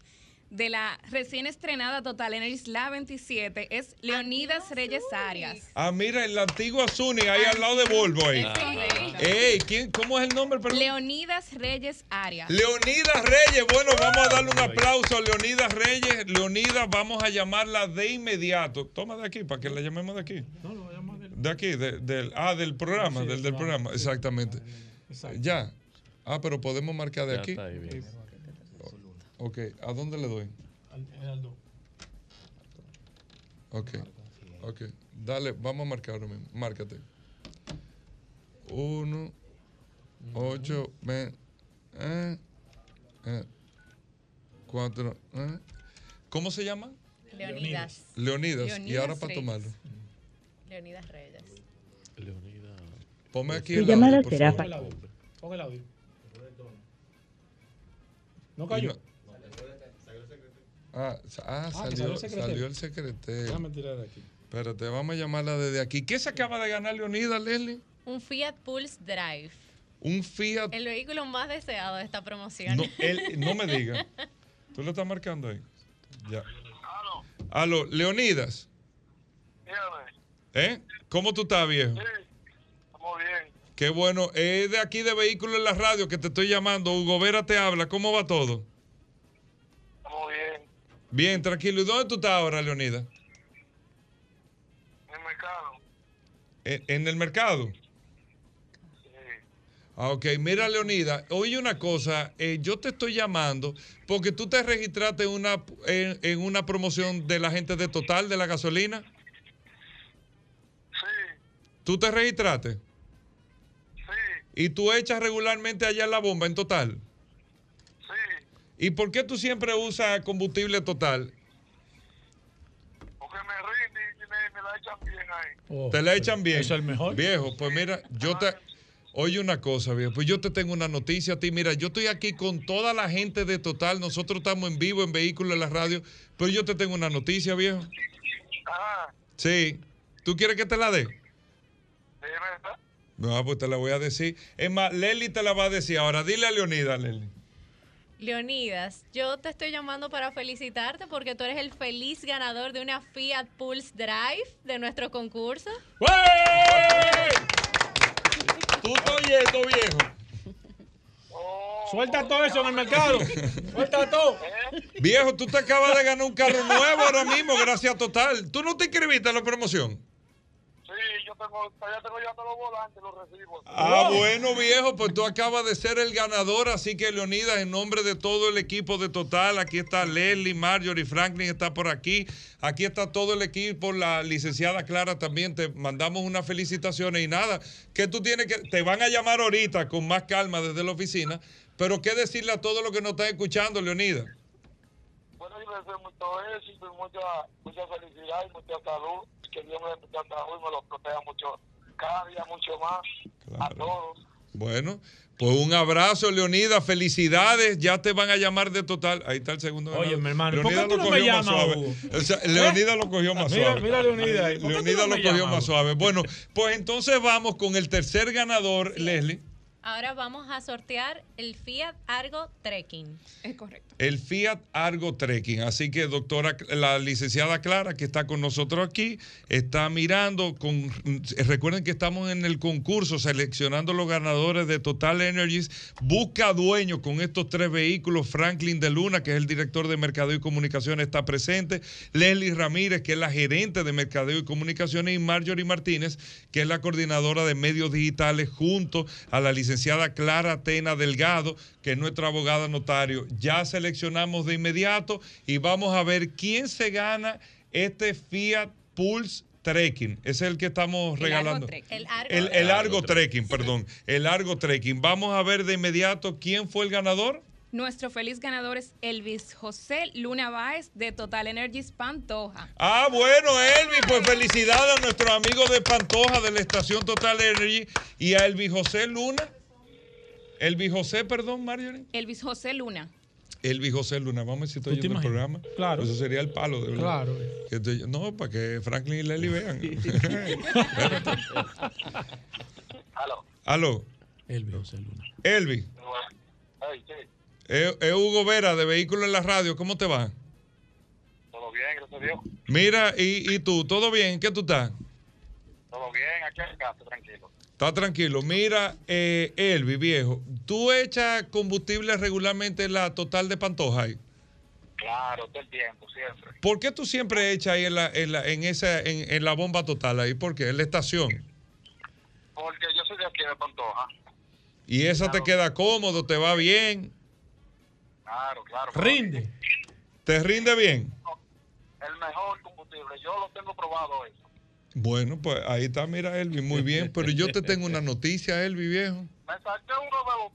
de la recién estrenada Total Energy La 27 es Leonidas Reyes Arias. Ah, mira, en la antigua Zuni, ahí al lado de Volvo. Ahí. Ey, ¿quién, ¿Cómo es el nombre? Leonidas Reyes Arias. Leonidas Reyes, bueno, vamos a darle un aplauso a Leonidas Reyes. Leonidas, vamos a llamarla de inmediato. Toma de aquí, para que la llamemos de aquí. No, lo voy a llamar de, aquí, del, ah, del programa, del, del programa, exactamente. Ya. Ah, pero podemos marcar de aquí. Ok, ¿a dónde le doy? Al 2. Ok, ok. Dale, vamos a marcar ahora mismo. Márcate. 1, 8, 20, 4. ¿Cómo se llama? Leonidas. Leonidas. y ahora para tomarlo. Leonidas Reyes. Leonidas. Ponme aquí el audio, por favor. Pon el audio. No cayó. Ah, ah, ah salió, salió, el secretario. Déjame tirar de aquí. Espérate, vamos a llamarla desde aquí. ¿Qué se acaba de ganar Leonida, Leslie? Un Fiat Pulse Drive. Un Fiat. El vehículo más deseado de esta promoción. No, no me digas. ¿Tú lo estás marcando ahí? Ya. Aló, Leonidas. ¿Eh? ¿Cómo tú estás, viejo? Sí. Qué bueno. Es de aquí de Vehículos en la Radio que te estoy llamando. Hugo Vera te habla. ¿Cómo va todo? Estamos bien. Bien, tranquilo. ¿Y dónde tú estás ahora, Leonida? En el mercado. ¿En, el mercado? Sí. Ah, ok. Mira, Leonida, oye una cosa. Eh, yo te estoy llamando porque tú te registraste una, en, en una promoción de la gente de Total de la gasolina. Sí. ¿Tú te registraste? ¿Y tú echas regularmente allá la bomba en total? Sí. ¿Y por qué tú siempre usas combustible total? Porque me rinde y me, la echan bien ahí. Oh, ¿Te la echan bien? es el mejor. Viejo, pues mira, yo te... Oye una cosa, viejo, pues yo te tengo una noticia a ti. Mira, yo estoy aquí con toda la gente de Total. Nosotros estamos en vivo en Vehículos en la Radio. Pero yo te tengo una noticia, viejo. Ajá. Sí. ¿Tú quieres que te la dé? Sí, ¿verdad? No, pues te la voy a decir. Es más, Leli te la va a decir. Ahora, dile a Leonidas, Leli. Leonidas, yo te estoy llamando para felicitarte porque tú eres el feliz ganador de una Fiat Pulse Drive de nuestro concurso. Tú estás oyendo, viejo. Suelta todo eso en el mercado. Suelta todo. Viejo, tú te acabas de ganar un carro nuevo ahora mismo, gracias a Total. ¿Tú no te inscribiste a la promoción? Yo tengo, ya tengo ya todos los volantes, los recibo. Ah, bueno, viejo, pues tú acabas de ser el ganador, así que Leonidas, en nombre de todo el equipo de Total, aquí está Leslie, Marjorie, Franklin está por aquí, aquí está todo el equipo, la licenciada Clara también, te mandamos unas felicitaciones y nada, que tú tienes que, te van a llamar ahorita con más calma desde la oficina, pero qué decirle a todos los que nos están escuchando, Leonidas. Bueno, yo les deseo mucho éxito y mucha, mucha felicidad y mucha salud que Dios me y me lo proteja mucho, cada día mucho más a todos. Bueno, pues un abrazo, Leonida, felicidades, ya te van a llamar de total. Ahí está el segundo. Oye, mi hermano, ¿por qué tú no me llamas? Leonida lo cogió más suave. Mira, Leonida. Leonida lo cogió más suave. Bueno, pues entonces vamos con el tercer ganador, Leslie. Ahora vamos a sortear el Fiat Argo Trekking. Es correcto. El Fiat Argo Trekking. Así que, doctora, la licenciada Clara, que está con nosotros aquí, está mirando. Con, recuerden que estamos en el concurso seleccionando los ganadores de Total Energies. Busca dueño con estos tres vehículos. Franklin de Luna, que es el director de Mercadeo y Comunicaciones, está presente. Leslie Ramírez, que es la gerente de Mercadeo y Comunicaciones. Y Marjorie Martínez, que es la coordinadora de medios digitales, junto a la licenciada licenciada Clara Tena Delgado, que es nuestra abogada notario. Ya seleccionamos de inmediato y vamos a ver quién se gana este Fiat Pulse Trekking. Es el que estamos regalando. el, argo. el, trekking, perdón. El Argo Trekking. Vamos a ver de inmediato quién fue el ganador. Nuestro feliz ganador es Elvis José Luna Báez de Total Energies Pantoja. Ah, bueno, Elvis, pues felicidades a nuestros amigos de Pantoja de la estación Total Energy y a Elvis José Luna. Elvis José, perdón, Marjorie. Elvis José Luna. Elvis José Luna, vamos a ver si estoy en el programa. Claro. Eso sería el palo, de verdad. Claro. no, para que Franklin y Lely vean. Aló. Aló. Elvis José Luna. Elvis. Es, Hugo Vera de Vehículos en la Radio. ¿Cómo te va? Todo bien, gracias a Dios. Mira, ¿y, y tú? ¿Todo bien? ¿Qué tú estás? Todo bien, aquí en casa, tranquilo. Está tranquilo. Mira, eh, Elvi, viejo, ¿tú echas combustible regularmente en la total de Pantoja ahí? Claro, todo el tiempo, siempre. ¿Por qué tú siempre echas ahí en la, en la, en esa, en, en, la bomba total ahí? ¿Por qué? En la estación. Porque yo soy de aquí de Pantoja. ¿Y esa te queda cómodo? ¿Te va bien? Claro, claro. ¿Rinde? ¿Te rinde bien? El mejor combustible. Yo lo tengo probado eso. Bueno, pues ahí está, mira, Elvi, muy bien. Pero yo te tengo una noticia, Elvi, viejo. Me saqué uno de los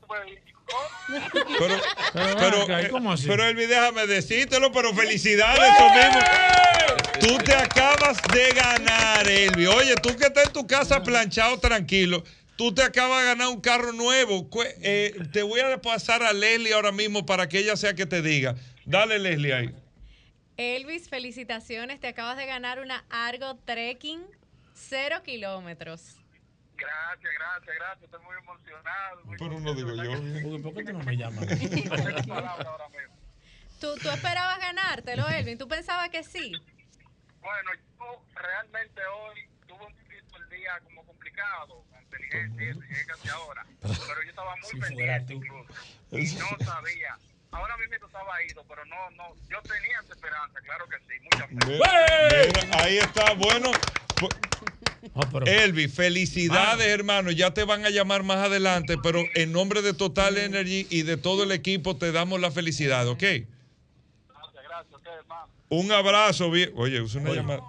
pero, pero, pero, pero Elvi, déjame decírtelo, pero felicidades, eso mismo. Tú te acabas de ganar, Elvi. Oye, tú que estás en tu casa planchado, tranquilo. Tú te acabas de ganar un carro nuevo. Eh, te voy a pasar a Leslie ahora mismo para que ella sea que te diga. Dale, Leslie, ahí. Elvis, felicitaciones. Te acabas de ganar una Argo Trekking cero kilómetros. Gracias, gracias, gracias. Estoy muy emocionado. Pero no digo yo. ¿Por qué tú no me llamas? ¿Tú, ¿Tú esperabas ganártelo, Elvin? ¿Tú pensabas que sí? Bueno, yo realmente hoy tuve un poquito el día como complicado, con inteligencia y llegué casi ahora. Pero yo estaba muy pendiente incluso. Y no sabía ahora mismo estaba ido, pero no, no, yo tenía esperanza, claro que sí, muchas ahí está, bueno. Elvi, felicidades, hermano. Ya te van a llamar más adelante, pero en nombre de Total Energy y de todo el equipo te damos la felicidad, ¿ok? Gracias, gracias, hermano. Un abrazo, bien. Oye, usa una llamada.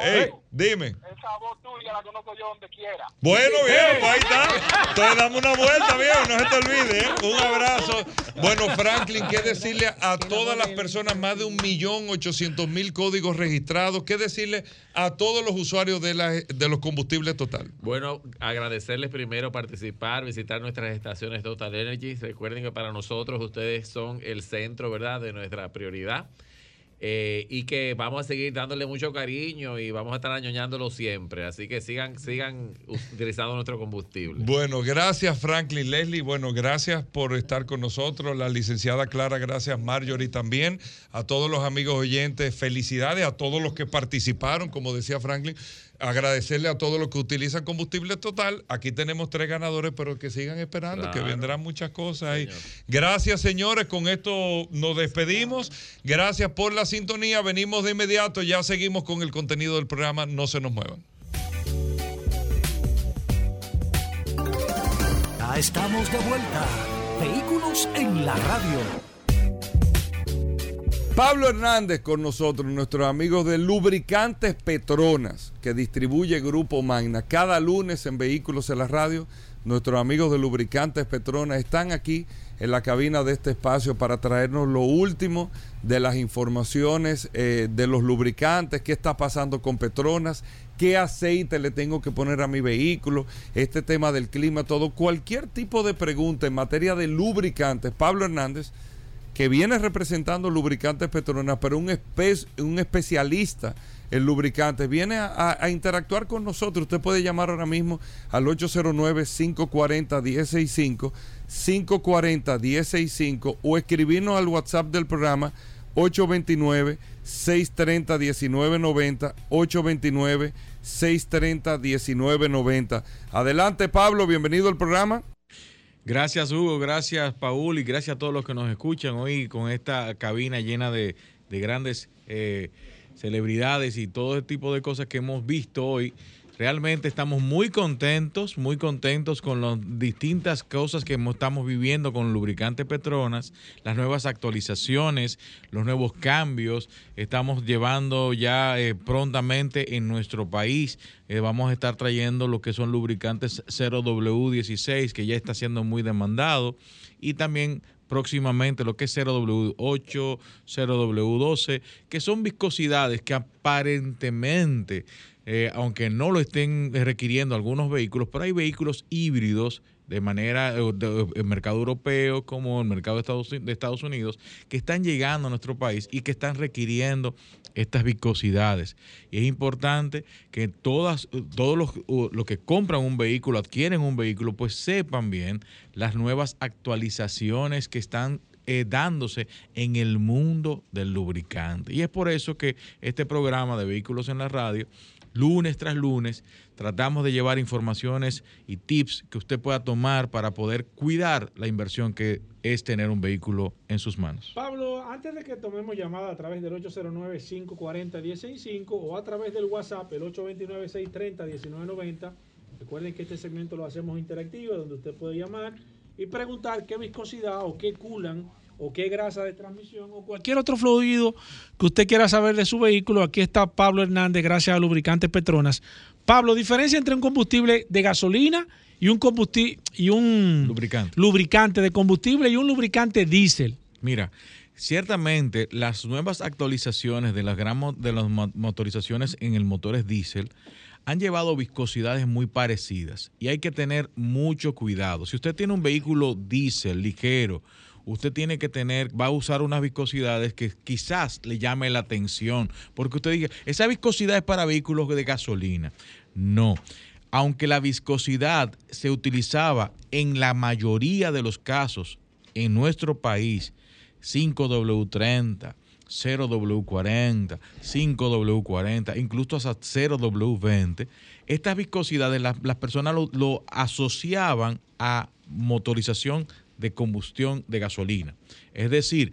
Ey, dime. Esa voz tuya la conozco yo donde quiera. Bueno, bien, pues ahí está. Entonces dame una vuelta, viejo, no se te olvide. ¿eh? Un abrazo. Bueno, Franklin, ¿qué decirle a todas las personas, más de un millón ochocientos mil códigos registrados? ¿Qué decirle a todos los usuarios de, la, de los combustibles total? Bueno, agradecerles primero participar, visitar nuestras estaciones Total Energy. Recuerden que para nosotros ustedes son el centro, ¿verdad?, de nuestra prioridad. Eh, y que vamos a seguir dándole mucho cariño y vamos a estar añoñándolo siempre. Así que sigan, sigan utilizando nuestro combustible. Bueno, gracias Franklin Leslie. Bueno, gracias por estar con nosotros. La licenciada Clara, gracias Marjorie también. A todos los amigos oyentes, felicidades a todos los que participaron, como decía Franklin agradecerle a todos los que utilizan combustible total. Aquí tenemos tres ganadores, pero que sigan esperando, que vendrán muchas cosas. Ahí. Gracias, señores. Con esto nos despedimos. Gracias por la sintonía. Venimos de inmediato. Ya seguimos con el contenido del programa. No se nos muevan. Ya estamos de vuelta. Vehículos en la radio. Pablo Hernández con nosotros, nuestros amigos de Lubricantes Petronas, que distribuye Grupo Magna. Cada lunes en Vehículos en la Radio, nuestros amigos de Lubricantes Petronas están aquí en la cabina de este espacio para traernos lo último de las informaciones eh, de los lubricantes, qué está pasando con Petronas, qué aceite le tengo que poner a mi vehículo, este tema del clima, todo, cualquier tipo de pregunta en materia de lubricantes. Pablo Hernández, que viene representando lubricantes Petronas, pero un, un especialista en lubricantes, viene a, a, interactuar con nosotros. Usted puede llamar ahora mismo al 809-540-165 540-1065 o escribirnos al WhatsApp del programa 829-630-1990, 829-630-1990. Adelante Pablo, bienvenido al programa. Gracias Hugo, gracias Paul y gracias a todos los que nos escuchan hoy con esta cabina llena de, grandes eh, celebridades y todo ese tipo de cosas que hemos visto hoy. Realmente estamos muy contentos, muy contentos con las distintas cosas que estamos viviendo con lubricante Petronas, las nuevas actualizaciones, los nuevos cambios. Estamos llevando ya eh, prontamente en nuestro país, eh, vamos a estar trayendo lo que son lubricantes 0W16, que ya está siendo muy demandado, y también próximamente lo que es 0W8, 0W12, que son viscosidades que aparentemente eh, aunque no lo estén requiriendo algunos vehículos, pero hay vehículos híbridos de manera eh, el mercado europeo como el mercado de Estados, Unidos que están llegando a nuestro país y que están requiriendo estas viscosidades. Y es importante que todas, todos los, que compran un vehículo, adquieren un vehículo, pues sepan bien las nuevas actualizaciones que están eh, dándose en el mundo del lubricante. Y es por eso que este programa de vehículos en la radio lunes tras lunes, tratamos de llevar informaciones y tips que usted pueda tomar para poder cuidar la inversión que es tener un vehículo en sus manos. Pablo, antes de que tomemos llamada a través del 809-540-165 o a través del WhatsApp, el 829-630-1990, recuerden que este segmento lo hacemos interactivo, donde usted puede llamar y preguntar qué viscosidad o qué culan o qué grasa de transmisión o cualquier otro fluido que usted quiera saber de su vehículo. Aquí está Pablo Hernández, gracias a Lubricantes Petronas. Pablo, diferencia entre un combustible de gasolina y un combustible y un lubricante. lubricante de combustible y un lubricante diésel. Mira, ciertamente las nuevas actualizaciones de las, de las motorizaciones en el motores diésel han llevado viscosidades muy parecidas y hay que tener mucho cuidado. Si usted tiene un vehículo diésel ligero, usted tiene que tener, va a usar unas viscosidades que quizás le llame la atención, porque usted diga, esa viscosidad es para vehículos de gasolina. No. Aunque la viscosidad se utilizaba en la mayoría de los casos en nuestro país, 5W30, 0W40, 5W40, incluso hasta 0W20, estas viscosidades las, personas lo asociaban a motorización de combustión de gasolina. Es decir,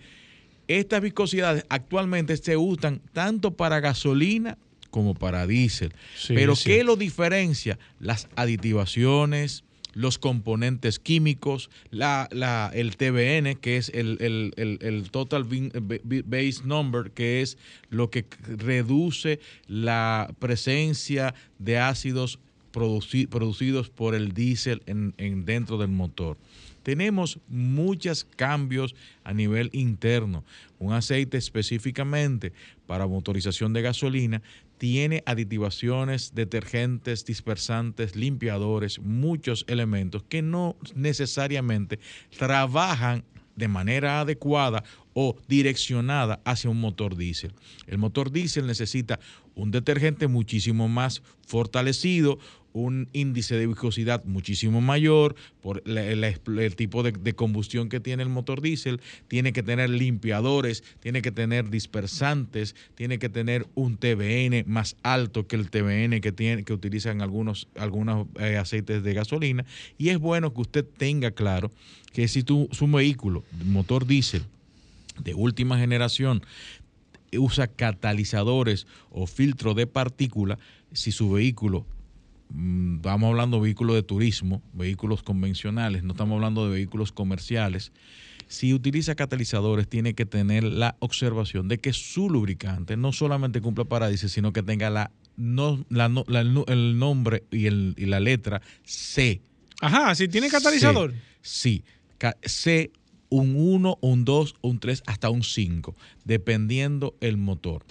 estas viscosidades actualmente se usan tanto para gasolina como para diésel. Pero ¿qué lo diferencia? Las aditivaciones, los componentes químicos, la, la, el TBN, que es el, el, Total Base Number, que es lo que reduce la presencia de ácidos producidos por el diésel en, en, dentro del motor tenemos muchos cambios a nivel interno. Un aceite específicamente para motorización de gasolina tiene aditivaciones, detergentes, dispersantes, limpiadores, muchos elementos que no necesariamente trabajan de manera adecuada o direccionada hacia un motor diésel. El motor diésel necesita un detergente muchísimo más fortalecido, un índice de viscosidad muchísimo mayor por el, tipo de, combustión que tiene el motor diésel, tiene que tener limpiadores, tiene que tener dispersantes, tiene que tener un TBN más alto que el TBN que, tiene, que utilizan algunos, algunos eh, aceites de gasolina. Y es bueno que usted tenga claro que si tu, su vehículo, motor diésel de última generación, usa catalizadores o filtro de partícula, si su vehículo mm, estamos hablando de vehículos de turismo, vehículos convencionales, no estamos hablando de vehículos comerciales, si utiliza catalizadores, tiene que tener la observación de que su lubricante no solamente cumpla para dice, sino que tenga la, no, el nombre y, el, y, la letra C. Ajá, si tiene catalizador. sí, C, un 1, un 2, un 3, hasta un 5, dependiendo el motor.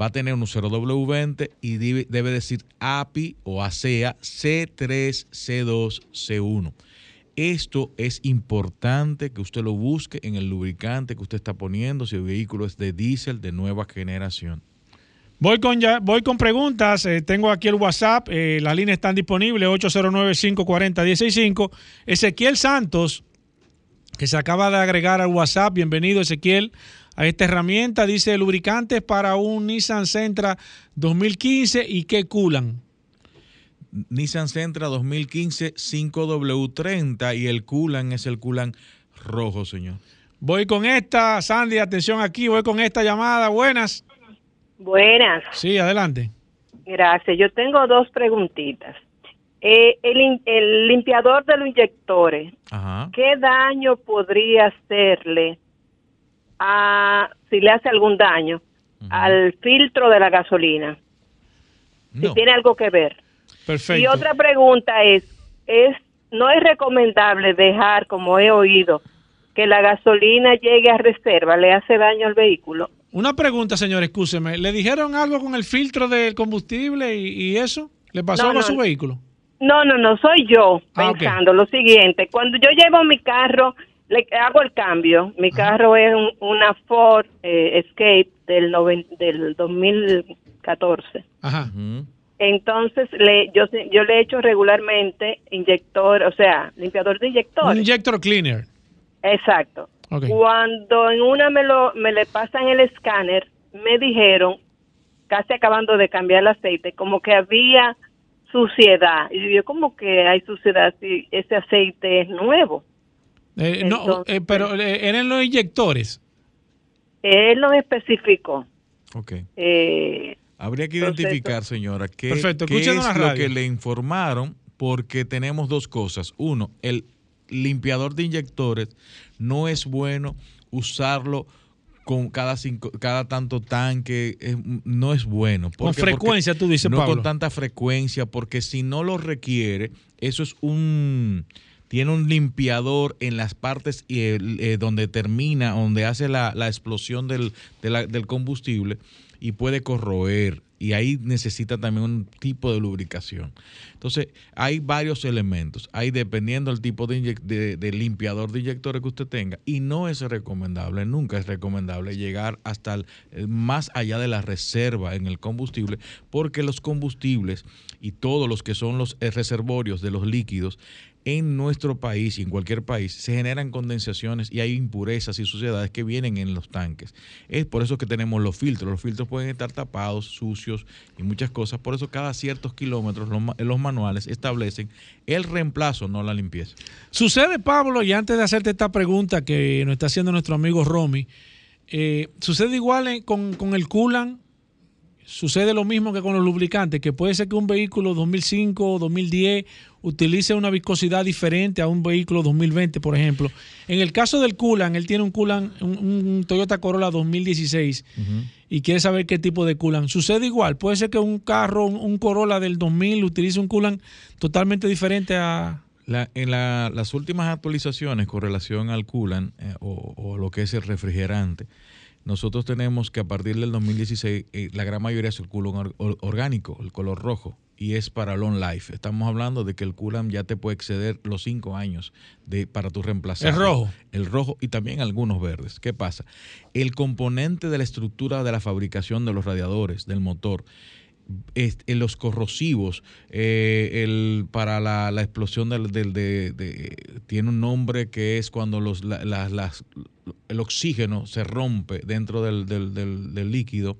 Va a tener un 0W20 y debe decir API o ASEA C3, C2, C1. Esto es importante que usted lo busque en el lubricante que usted está poniendo si el vehículo es de diésel de nueva generación. Voy con, preguntas. Eh, tengo aquí el WhatsApp. Eh, las líneas están disponibles: 809-540-165. Ezequiel Santos, que se acaba de agregar al WhatsApp. Bienvenido, Ezequiel, a esta herramienta. Dice lubricantes para un Nissan Sentra 2015 y qué culan. Nissan Sentra 2015 5W30 y el Culan es el Culan rojo, señor. Voy con esta, Sandy, atención aquí, voy con esta llamada. Buenas. Buenas. Sí, adelante. Gracias. Yo tengo dos preguntitas. Eh, el, limpiador de los inyectores, ¿qué daño podría hacerle a, si le hace algún daño, al filtro de la gasolina? Si tiene algo que ver. Y otra pregunta es, es no es recomendable dejar, como he oído, que la gasolina llegue a reserva, le hace daño al vehículo. Una pregunta, señor, escúcheme. ¿Le dijeron algo con el filtro del combustible y, eso? ¿Le pasó algo a su vehículo? No, no, no, soy yo ah, pensando lo siguiente. Cuando yo llevo mi carro, le hago el cambio. Mi carro es una Ford eh, Escape del, del 2014. Ajá. Entonces, le, yo, yo le he hecho regularmente inyector, o sea, limpiador de inyector. Un inyector cleaner. Exacto. Cuando en una me, lo, me le pasan el escáner, me dijeron, casi acabando de cambiar el aceite, como que había suciedad. Y yo, como que hay suciedad si ese aceite es nuevo? Eh, no, eh, pero eh, eran los inyectores. Él lo especificó. Ok. Eh, Habría que identificar, señora, qué, es lo que le informaron, porque tenemos dos cosas. Uno, el limpiador de inyectores no es bueno usarlo con cada cinco, cada tanto tanque no es bueno. con frecuencia, tú dices, No con tanta frecuencia, porque si no lo requiere, eso es un tiene un limpiador en las partes eh, donde termina, donde hace la, explosión del, del combustible y puede corroer y ahí necesita también un tipo de lubricación. Entonces, hay varios elementos. Hay dependiendo del tipo de, limpiador de inyectores que usted tenga y no es recomendable, nunca es recomendable llegar hasta más allá de la reserva en el combustible porque los combustibles y todos los que son los reservorios de los líquidos en nuestro país y en cualquier país se generan condensaciones y hay impurezas y suciedades que vienen en los tanques. Es por eso que tenemos los filtros. Los filtros pueden estar tapados, sucios y muchas cosas. Por eso cada ciertos kilómetros los, manuales establecen el reemplazo, no la limpieza. Sucede, Pablo, y antes de hacerte esta pregunta que nos está haciendo nuestro amigo Romy, eh, sucede igual con, con el Coolant sucede lo mismo que con los lubricantes, que puede ser que un vehículo 2005 o 2010 utilice una viscosidad diferente a un vehículo 2020, por ejemplo. En el caso del Kulan, él tiene un Kulan, un, Toyota Corolla 2016 y quiere saber qué tipo de Kulan. Sucede igual, puede ser que un carro, un Corolla del 2000 utilice un Kulan totalmente diferente a... en las últimas actualizaciones con relación al Kulan eh, o, o lo que es el refrigerante, nosotros tenemos que a partir del 2016 eh, la gran mayoría es el culo orgánico, el color rojo, y es para long life. Estamos hablando de que el Culam ya te puede exceder los cinco años de, para tu reemplazar. El rojo. El rojo y también algunos verdes. ¿Qué pasa? El componente de la estructura de la fabricación de los radiadores, del motor, en los corrosivos, eh, el, para la, explosión del, de, tiene un nombre que es cuando los, las, el oxígeno se rompe dentro del, del, líquido.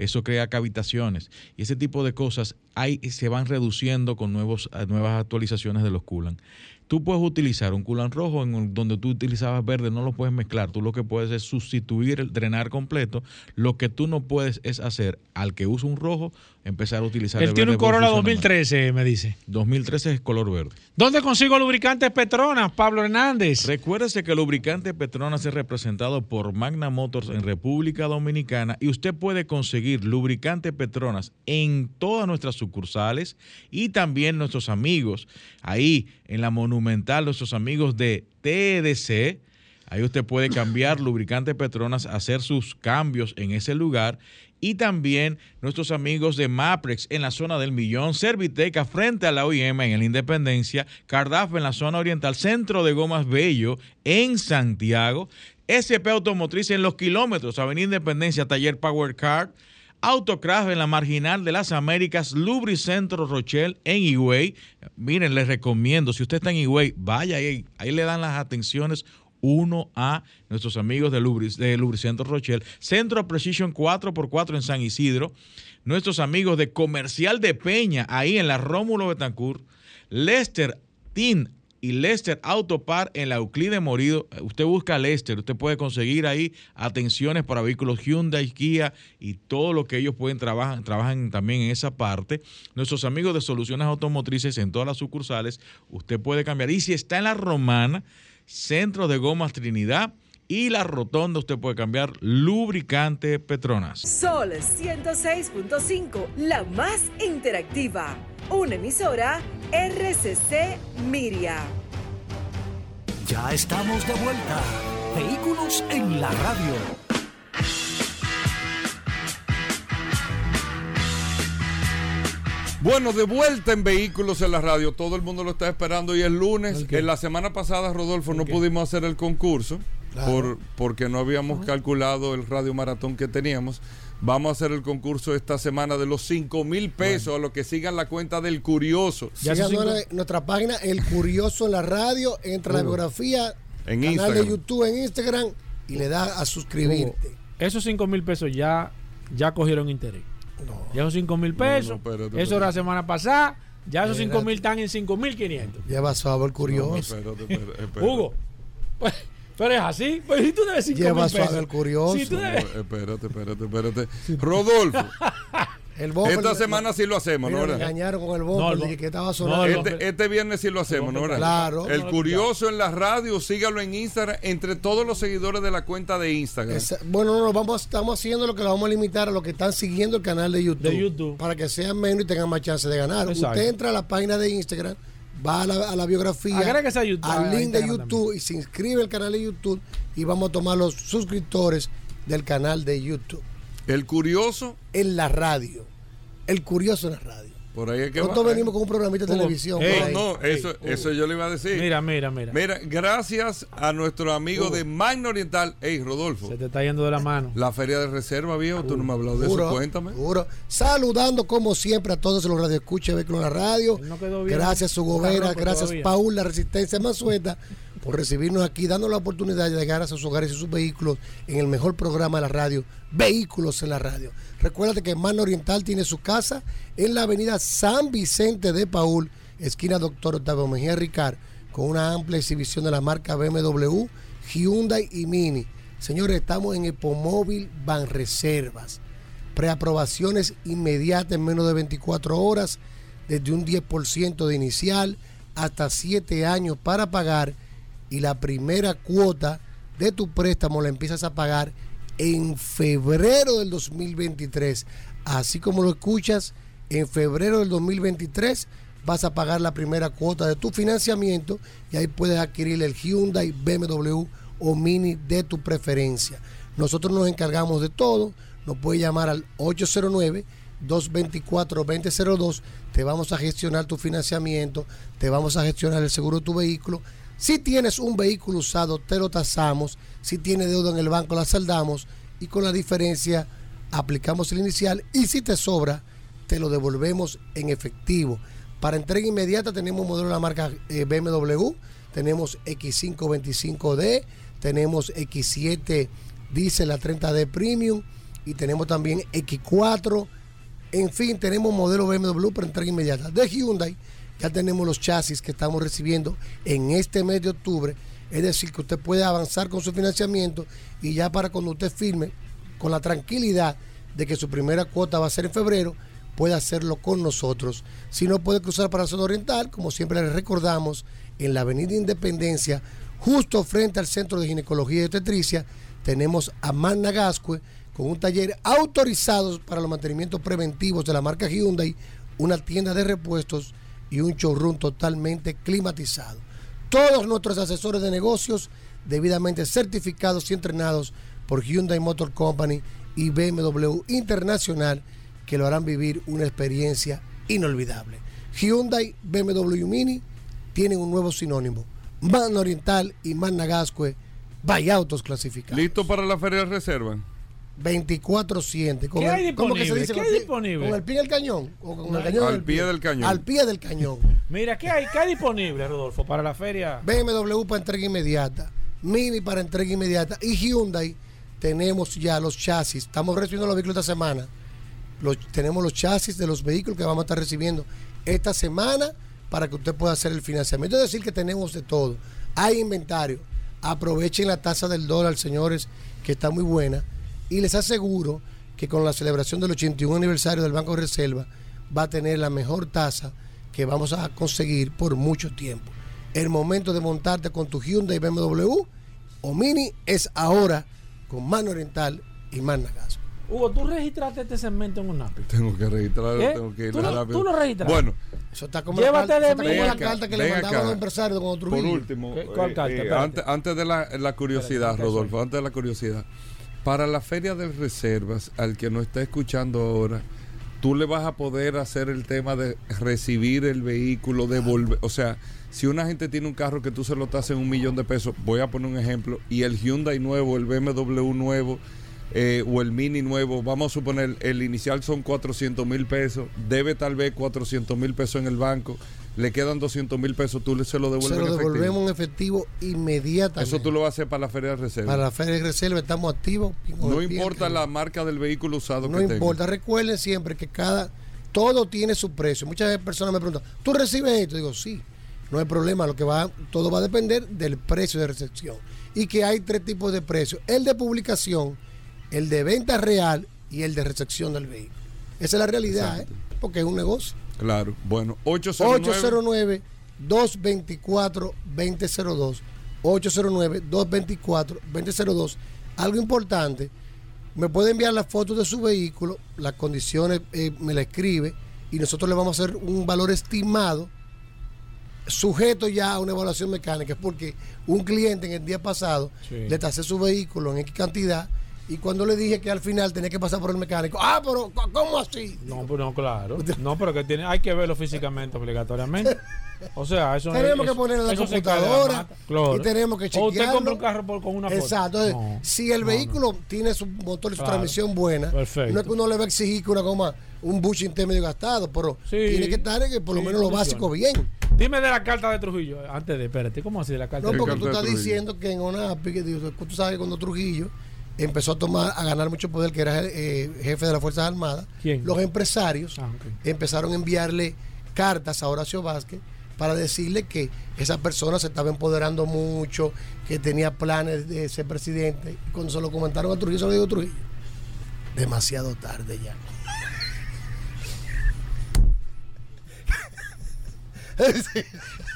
Eso crea cavitaciones. Y ese tipo de cosas ahí se van reduciendo con nuevos, nuevas actualizaciones de los coolant. Tú puedes utilizar un culan rojo en donde tú utilizabas verde, no lo puedes mezclar. Tú lo que puedes es sustituir el drenar completo. Lo que tú no puedes es hacer al que usa un rojo, empezar a utilizar Él tiene un Corolla 2013, me dice. 2013 es color verde. ¿Dónde consigo lubricantes Petronas, Pablo Hernández? Recuérdese que lubricante Petronas es representado por Magna Motors en República Dominicana y usted puede conseguir lubricante Petronas en todas nuestras sucursales y también nuestros amigos ahí en la Monumental, nuestros amigos de TDC. Ahí usted puede cambiar lubricante Petronas, hacer sus cambios en ese lugar. Y también nuestros amigos de Maprex en la zona del Millón, Serviteca frente a la OIM en la Independencia, Cardaf en la zona oriental, Centro de Gomas Bello en Santiago, SP Automotriz en los kilómetros, Avenida Independencia, Taller Power Car, Autocraft en la marginal de las Américas, Lubricentro Rochelle en Higüey. Miren, les recomiendo, si usted está en Higüey, vaya ahí, ahí le dan las atenciones uno a nuestros amigos de, Lubricentro Rochelle, Centro Precision 4x4 en San Isidro, nuestros amigos de Comercial de Peña, ahí en la Rómulo Betancourt, Lester Tin y Lester Autopar en la Euclide Morido. Usted busca Lester, usted puede conseguir ahí atenciones para vehículos Hyundai, Kia y todo lo que ellos pueden trabajar, trabajan también en esa parte. Nuestros amigos de Soluciones Automotrices en todas las sucursales, usted puede cambiar. Y si está en la Romana, Centro de Gomas Trinidad, y la rotonda usted puede cambiar lubricante Petronas. Sol 106.5, la más interactiva. Una emisora RCC Miria. Ya estamos de vuelta. Vehículos en la radio. Bueno, de vuelta en Vehículos en la radio. Todo el mundo lo está esperando y el lunes. En la semana pasada, Rodolfo, no pudimos hacer el concurso por, porque no habíamos calculado el radio maratón que teníamos. Vamos a hacer el concurso esta semana de los 5 mil pesos a los que sigan la cuenta del Curioso. Ya nuestra página El Curioso en la radio, entra a la biografía, en canal de YouTube, en Instagram y le da a suscribirte. Esos 5 mil pesos ya, ya cogieron interés. Ya esos 5 mil pesos. eso era la semana pasada. Ya esos 5 mil están en 5 mil 500. Lleva suave el curioso. Hugo, pues, pero es así. Pues si tú debes 5 Lleva suave el curioso. espérate, espérate, espérate. Rodolfo. Esta semana sí lo hacemos, ¿no? Me engañaron con el bombo, no, que estaba sonando. Este, este, viernes sí lo hacemos, ¿no? Claro. El curioso en la radio, sígalo en Instagram, entre todos los seguidores de la cuenta de Instagram. bueno, no, vamos, estamos haciendo lo que lo vamos a limitar a los que están siguiendo el canal de YouTube. De YouTube. Para que sean menos y tengan más chance de ganar. Usted entra a la página de Instagram va a la, biografía, al link de YouTube y se inscribe al canal de YouTube y vamos a tomar los suscriptores del canal de YouTube. El curioso en la radio. El curioso en la radio. Por ahí es que Nosotros venimos con un programita de televisión. no, no, eso, eso yo le iba a decir. Mira, mira, mira. Mira, gracias a nuestro amigo de Magna Oriental. Ey, Rodolfo. Se te está yendo de la mano. La feria de reserva, viejo. Tú no me has hablado de eso. Cuéntame. Saludando, como siempre, a todos los radioescuchas de la radio. gracias, su gobera. Gracias, Paul, la Resistencia más suelta por recibirnos aquí, dando la oportunidad de llegar a sus hogares y sus vehículos en el mejor programa de la radio, Vehículos en la Radio. Recuérdate que Mano Oriental tiene su casa en la avenida San Vicente de Paul, esquina Doctor Octavio Mejía Ricard, con una amplia exhibición de la marca BMW, Hyundai y Mini. Señores, estamos en Epomóvil Banreservas. Preaprobaciones inmediatas en menos de 24 horas, desde un 10% de inicial hasta 7 años para pagar y la primera cuota de tu préstamo la empiezas a pagar en febrero del 2023. Así como lo escuchas, en febrero del 2023 vas a pagar la primera cuota de tu financiamiento y ahí puedes adquirir el Hyundai, BMW o Mini de tu preferencia. Nosotros nos encargamos de todo. Nos puedes llamar al 809 224 2002. Te vamos a gestionar tu financiamiento, te vamos a gestionar el seguro de tu vehículo si tienes un vehículo usado, te lo tasamos. Si tienes deuda en el banco, la saldamos. Y con la diferencia, aplicamos el inicial. Y si te sobra, te lo devolvemos en efectivo. Para entrega inmediata tenemos modelo de la marca eh, BMW. Tenemos X525D. Tenemos X7 Diesel, la 30D Premium. Y tenemos también X4 En fin, tenemos modelo BMW para entrega inmediata. De Hyundai ya tenemos los chasis que estamos recibiendo en este mes de octubre. Es decir, que usted puede avanzar con su financiamiento y ya para cuando usted firme, con la tranquilidad de que su primera cuota va a ser en febrero, puede hacerlo con nosotros. Si no puede cruzar para la zona oriental, como siempre le recordamos, en la Avenida Independencia, justo frente al Centro de Ginecología y Obstetricia, tenemos a Magna Gascue con un taller autorizado para los mantenimientos preventivos de la marca Hyundai, una tienda de repuestos y un showroom totalmente climatizado. Todos nuestros asesores de negocios debidamente certificados y entrenados por Hyundai Motor Company y BMW Internacional que lo harán vivir una experiencia inolvidable. Hyundai, BMW Mini tienen un nuevo sinónimo. Man Oriental y Man Nagascue, vaya autos clasificados. ¿Listo para la feria de reserva? 24-7. ¿Qué hay disponible? ¿Qué hay disponible? ¿Con el pie del cañón? con el cañón al pie del cañón. Al pie del cañón. Mira, ¿qué hay, ¿qué hay disponible, Rodolfo, para la feria? BMW para entrega inmediata, Mini para entrega inmediata y Hyundai tenemos ya los chasis. Estamos recibiendo los vehículos esta semana. Los, tenemos los chasis de los vehículos que vamos a estar recibiendo esta semana para que usted pueda hacer el financiamiento. Es decir, que tenemos de todo. Hay inventario. Aprovechen la tasa del dólar, señores, que está muy buena y les aseguro que con la celebración del 81 aniversario del Banco de Reserva va a tener la mejor tasa que vamos a conseguir por mucho tiempo. El momento de montarte con tu Hyundai BMW o Mini es ahora con Mano Oriental y Magna Gas. Hugo, ¿tú registraste este segmento en un API? Tengo que registrarlo, ¿Eh? tengo que ir ¿Tú, lo, ¿Tú lo registraste? Bueno, eso está como Llévate la, de carta, mí. la carta que le mandaban a los empresarios con Por último, ¿Cuál eh, carta? eh, antes, antes, de la, la curiosidad, Espérate, Rodolfo, antes de la curiosidad. Para la feria de reservas, al que nos está escuchando ahora, tú le vas a poder hacer el tema de recibir el vehículo, devolver. O sea, si una gente tiene un carro que tú se lo estás en un millón de pesos, voy a poner un ejemplo, y el Hyundai nuevo, el BMW nuevo, eh, o el Mini nuevo, vamos a suponer, el inicial son 400 mil pesos, debe tal vez 400 mil pesos en el banco, le quedan 200 mil pesos, tú se lo devuelves Se lo devolvemos en efectivo inmediatamente. Eso tú lo vas a hacer para la feria de reserva. Para la feria de reserva estamos activos. No importa la marca del vehículo usado no que importa, recuerden siempre que cada todo tiene su precio. Muchas personas me preguntan, ¿tú recibes esto? Digo, sí, no hay problema, lo que va, todo va a depender del precio de recepción. Y que hay tres tipos de precios, el de publicación, el de venta real y el de recepción del vehículo. Esa es la realidad, ¿eh? porque es un negocio. Claro, bueno, 809 224 2002 809 224 2002 Algo importante, me puede enviar las fotos de su vehículo, las condiciones eh, me la escribe y nosotros le vamos a hacer un valor estimado sujeto ya a una evaluación mecánica, porque un cliente en el día pasado le tasé su vehículo en X cantidad y cuando le dije que al final tenía que pasar por el mecánico, ah, pero ¿cómo así? No, pues no, claro. No, pero que tiene, hay que verlo físicamente obligatoriamente. O sea, eso tenemos que ponerlo en la computadora claro. y tenemos que chequearlo. O usted compra un carro por, con una foto. Exacto. Entonces, si el vehículo tiene su motor y su Claro. transmisión buena, Perfecto. no es que uno le va a exigir que una goma, un bush intermedio gastado, pero Sí. tiene que estar en que por lo Sí, menos lo básico bien. Dime de la carta de Trujillo, antes de, espérate, ¿cómo así de la carta No, de porque tú carta de estás Trujillo. diciendo que en una tú sabes que cuando Trujillo empezó a tomar, a ganar mucho poder, que era eh, jefe de las Fuerzas Armadas, ¿Quién? los empresarios Ah, empezaron a enviarle cartas a Horacio Vázquez para decirle que esa persona se estaba empoderando mucho, que tenía planes de ser presidente. Cuando se lo comentaron a Trujillo, se lo dijo Trujillo. Demasiado tarde ya.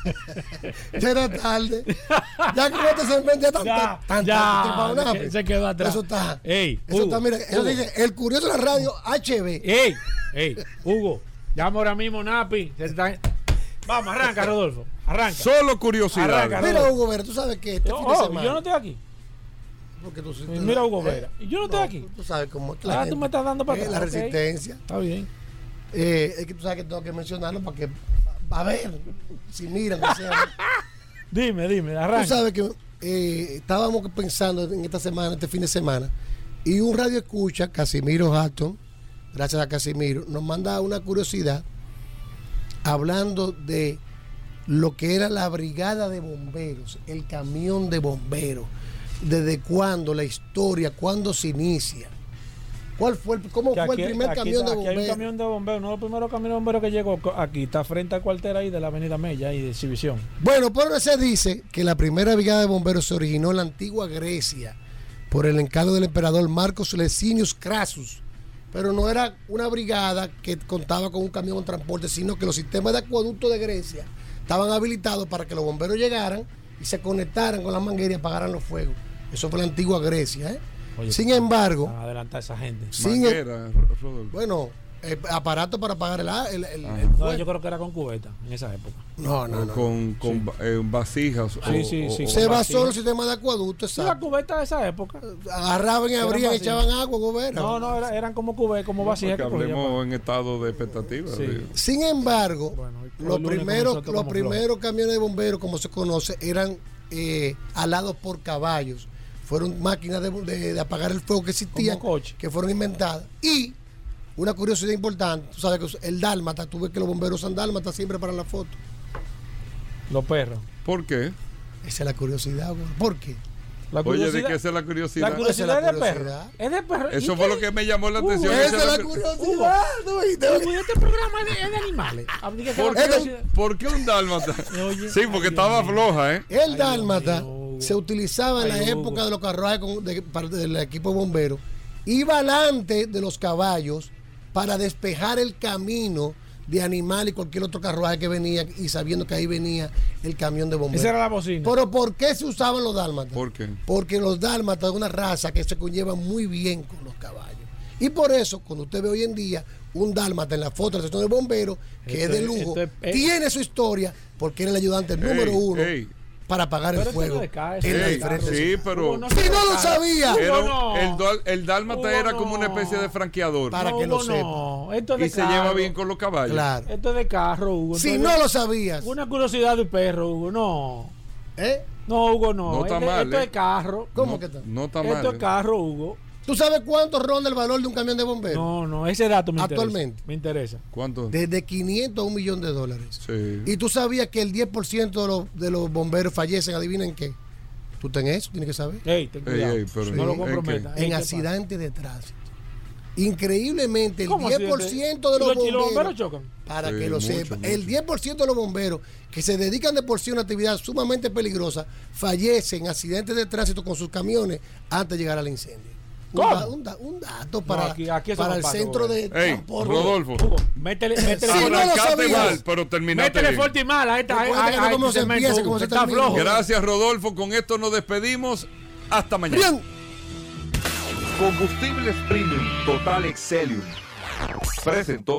ya era tarde. Ya que no te segmento ya tan, Ya, tan, ya, tan- tan- tan- se quedó atrás. Eso está. Ey, eso Hugo, está, mira, eso Hugo. dice, el curioso de la radio HB. ¡Ey! ¡Ey! Hugo, llama ahora mismo Napi. se está- Vamos, arranca, Rodolfo. Arranca. Solo curiosidad. Arranca, Mira, Hugo Vera, tú sabes que este Yo, fin de oh, semana. yo no estoy aquí. porque tú- tú- Mira, Hugo eh, Vera. Y yo no estoy aquí. Tú sabes cómo. es la Ah, tú me estás dando para Eh, atrás, La resistencia. Está bien. Eh, es que tú sabes que tengo que mencionarlo para que. A ver, si miran, o sea, Dime, dime, Tú arranca. sabes que eh, estábamos pensando en esta semana, este fin de semana, y un radio escucha, Casimiro Hatton, gracias a Casimiro, nos manda una curiosidad hablando de lo que era la brigada de bomberos, el camión de bomberos, desde cuándo, la historia, cuándo se inicia. ¿Cuál fue cómo fue el primer camión de bomberos? Aquí hay un camión de bomberos, no el primero camión de bomberos que llegó aquí, está frente al cuartel ahí de la Avenida Mella y de Exhibición. Bueno, pero se dice que la primera brigada de bomberos se originó en la antigua Grecia por el encargo del emperador Marcos Lecinius Crassus. Pero no era una brigada que contaba con un camión de transporte, sino que los sistemas de acueducto de Grecia estaban habilitados para que los bomberos llegaran y se conectaran con la manguera y apagaran los fuegos. Eso fue la antigua Grecia. ¿eh? Sin embargo, adelantar esa gente. bueno, eh, aparato para apagar el, el, no, yo creo que era con cubeta en esa época. No, no, no. Con, con eh, vasijas. Sí, sí, sí. se basó en el sistema de acueducto. Sí, la cubeta de esa época. Agarraban y abrían y echaban agua, gobierno. No, no, eran como cubetas, como vasijas. que hablemos en estado de expectativa. Sin embargo, los primeros, los primeros camiones de bomberos, como se conoce, eran eh, alados por caballos. Fueron máquinas de, de, apagar el fuego que existían, que fueron inventadas. Y una curiosidad importante, tú sabes que el dálmata, tú ves que los bomberos usan dálmata siempre para la foto. Los perros. ¿Por qué? Esa es la curiosidad, ¿por qué? La Oye, de que esa es la curiosidad. La curiosidad es, de perro. Es de perro. Eso fue lo que me llamó la atención. esa es la, curiosidad. este programa es de, animales. ¿Por qué, un dálmata? sí, porque estaba floja, ¿eh? El dálmata se utilizaba en la época de los carruajes del equipo de bomberos. Iba delante de los caballos para despejar el camino de animal y cualquier otro carruaje que venía y sabiendo que ahí venía el camión de bomberos. Esa era la bocina. Pero ¿por qué se usaban los dálmatas? ¿Por qué? Porque los dálmatas es una raza que se conlleva muy bien con los caballos. Y por eso, cuando usted ve hoy en día un dálmata en la foto de la sección de bomberos, que es de lujo, tiene su historia porque era el ayudante número uno para apagar el fuego. sí, pero. si no lo sabía. el, el dálmata era como una especie de franqueador. Para que lo sepa. y se lleva bien con los caballos. Claro. Esto es de carro, Hugo. Si no lo sabías. Una curiosidad de perro, Hugo. No. ¿Eh? No, Hugo, no. No está mal. Esto es carro. ¿Cómo que está? No está mal. Esto es carro, Hugo. ¿Tú sabes cuánto ronda el valor de un camión de bomberos? No, no, ese dato me Actualmente. Me interesa. ¿Cuánto? Desde 500 a un millón de dólares. Sí. Y tú sabías que el 10% de los, de los bomberos fallecen, adivinen qué. ¿Tú tenés eso? Tienes que saber. Ey, ten cuidado. no lo comprometas. En, accidentes de tránsito. Increíblemente, el 10% de los bomberos, chocan? Para que lo sepa, el 10% de los bomberos que se dedican de por sí a una actividad sumamente peligrosa fallecen en accidentes de tránsito con sus camiones antes de llegar al incendio. Un, dato para, para el centro de transporte. Rodolfo. Hugo, métele, métele si no mal, pero terminaste Métele fuerte y mal. Ahí está, cómo se empieza, cómo se está flojo. Gracias, Rodolfo. Con esto nos despedimos. Hasta mañana. Bien. Combustibles Premium Total Excelium. Presentó.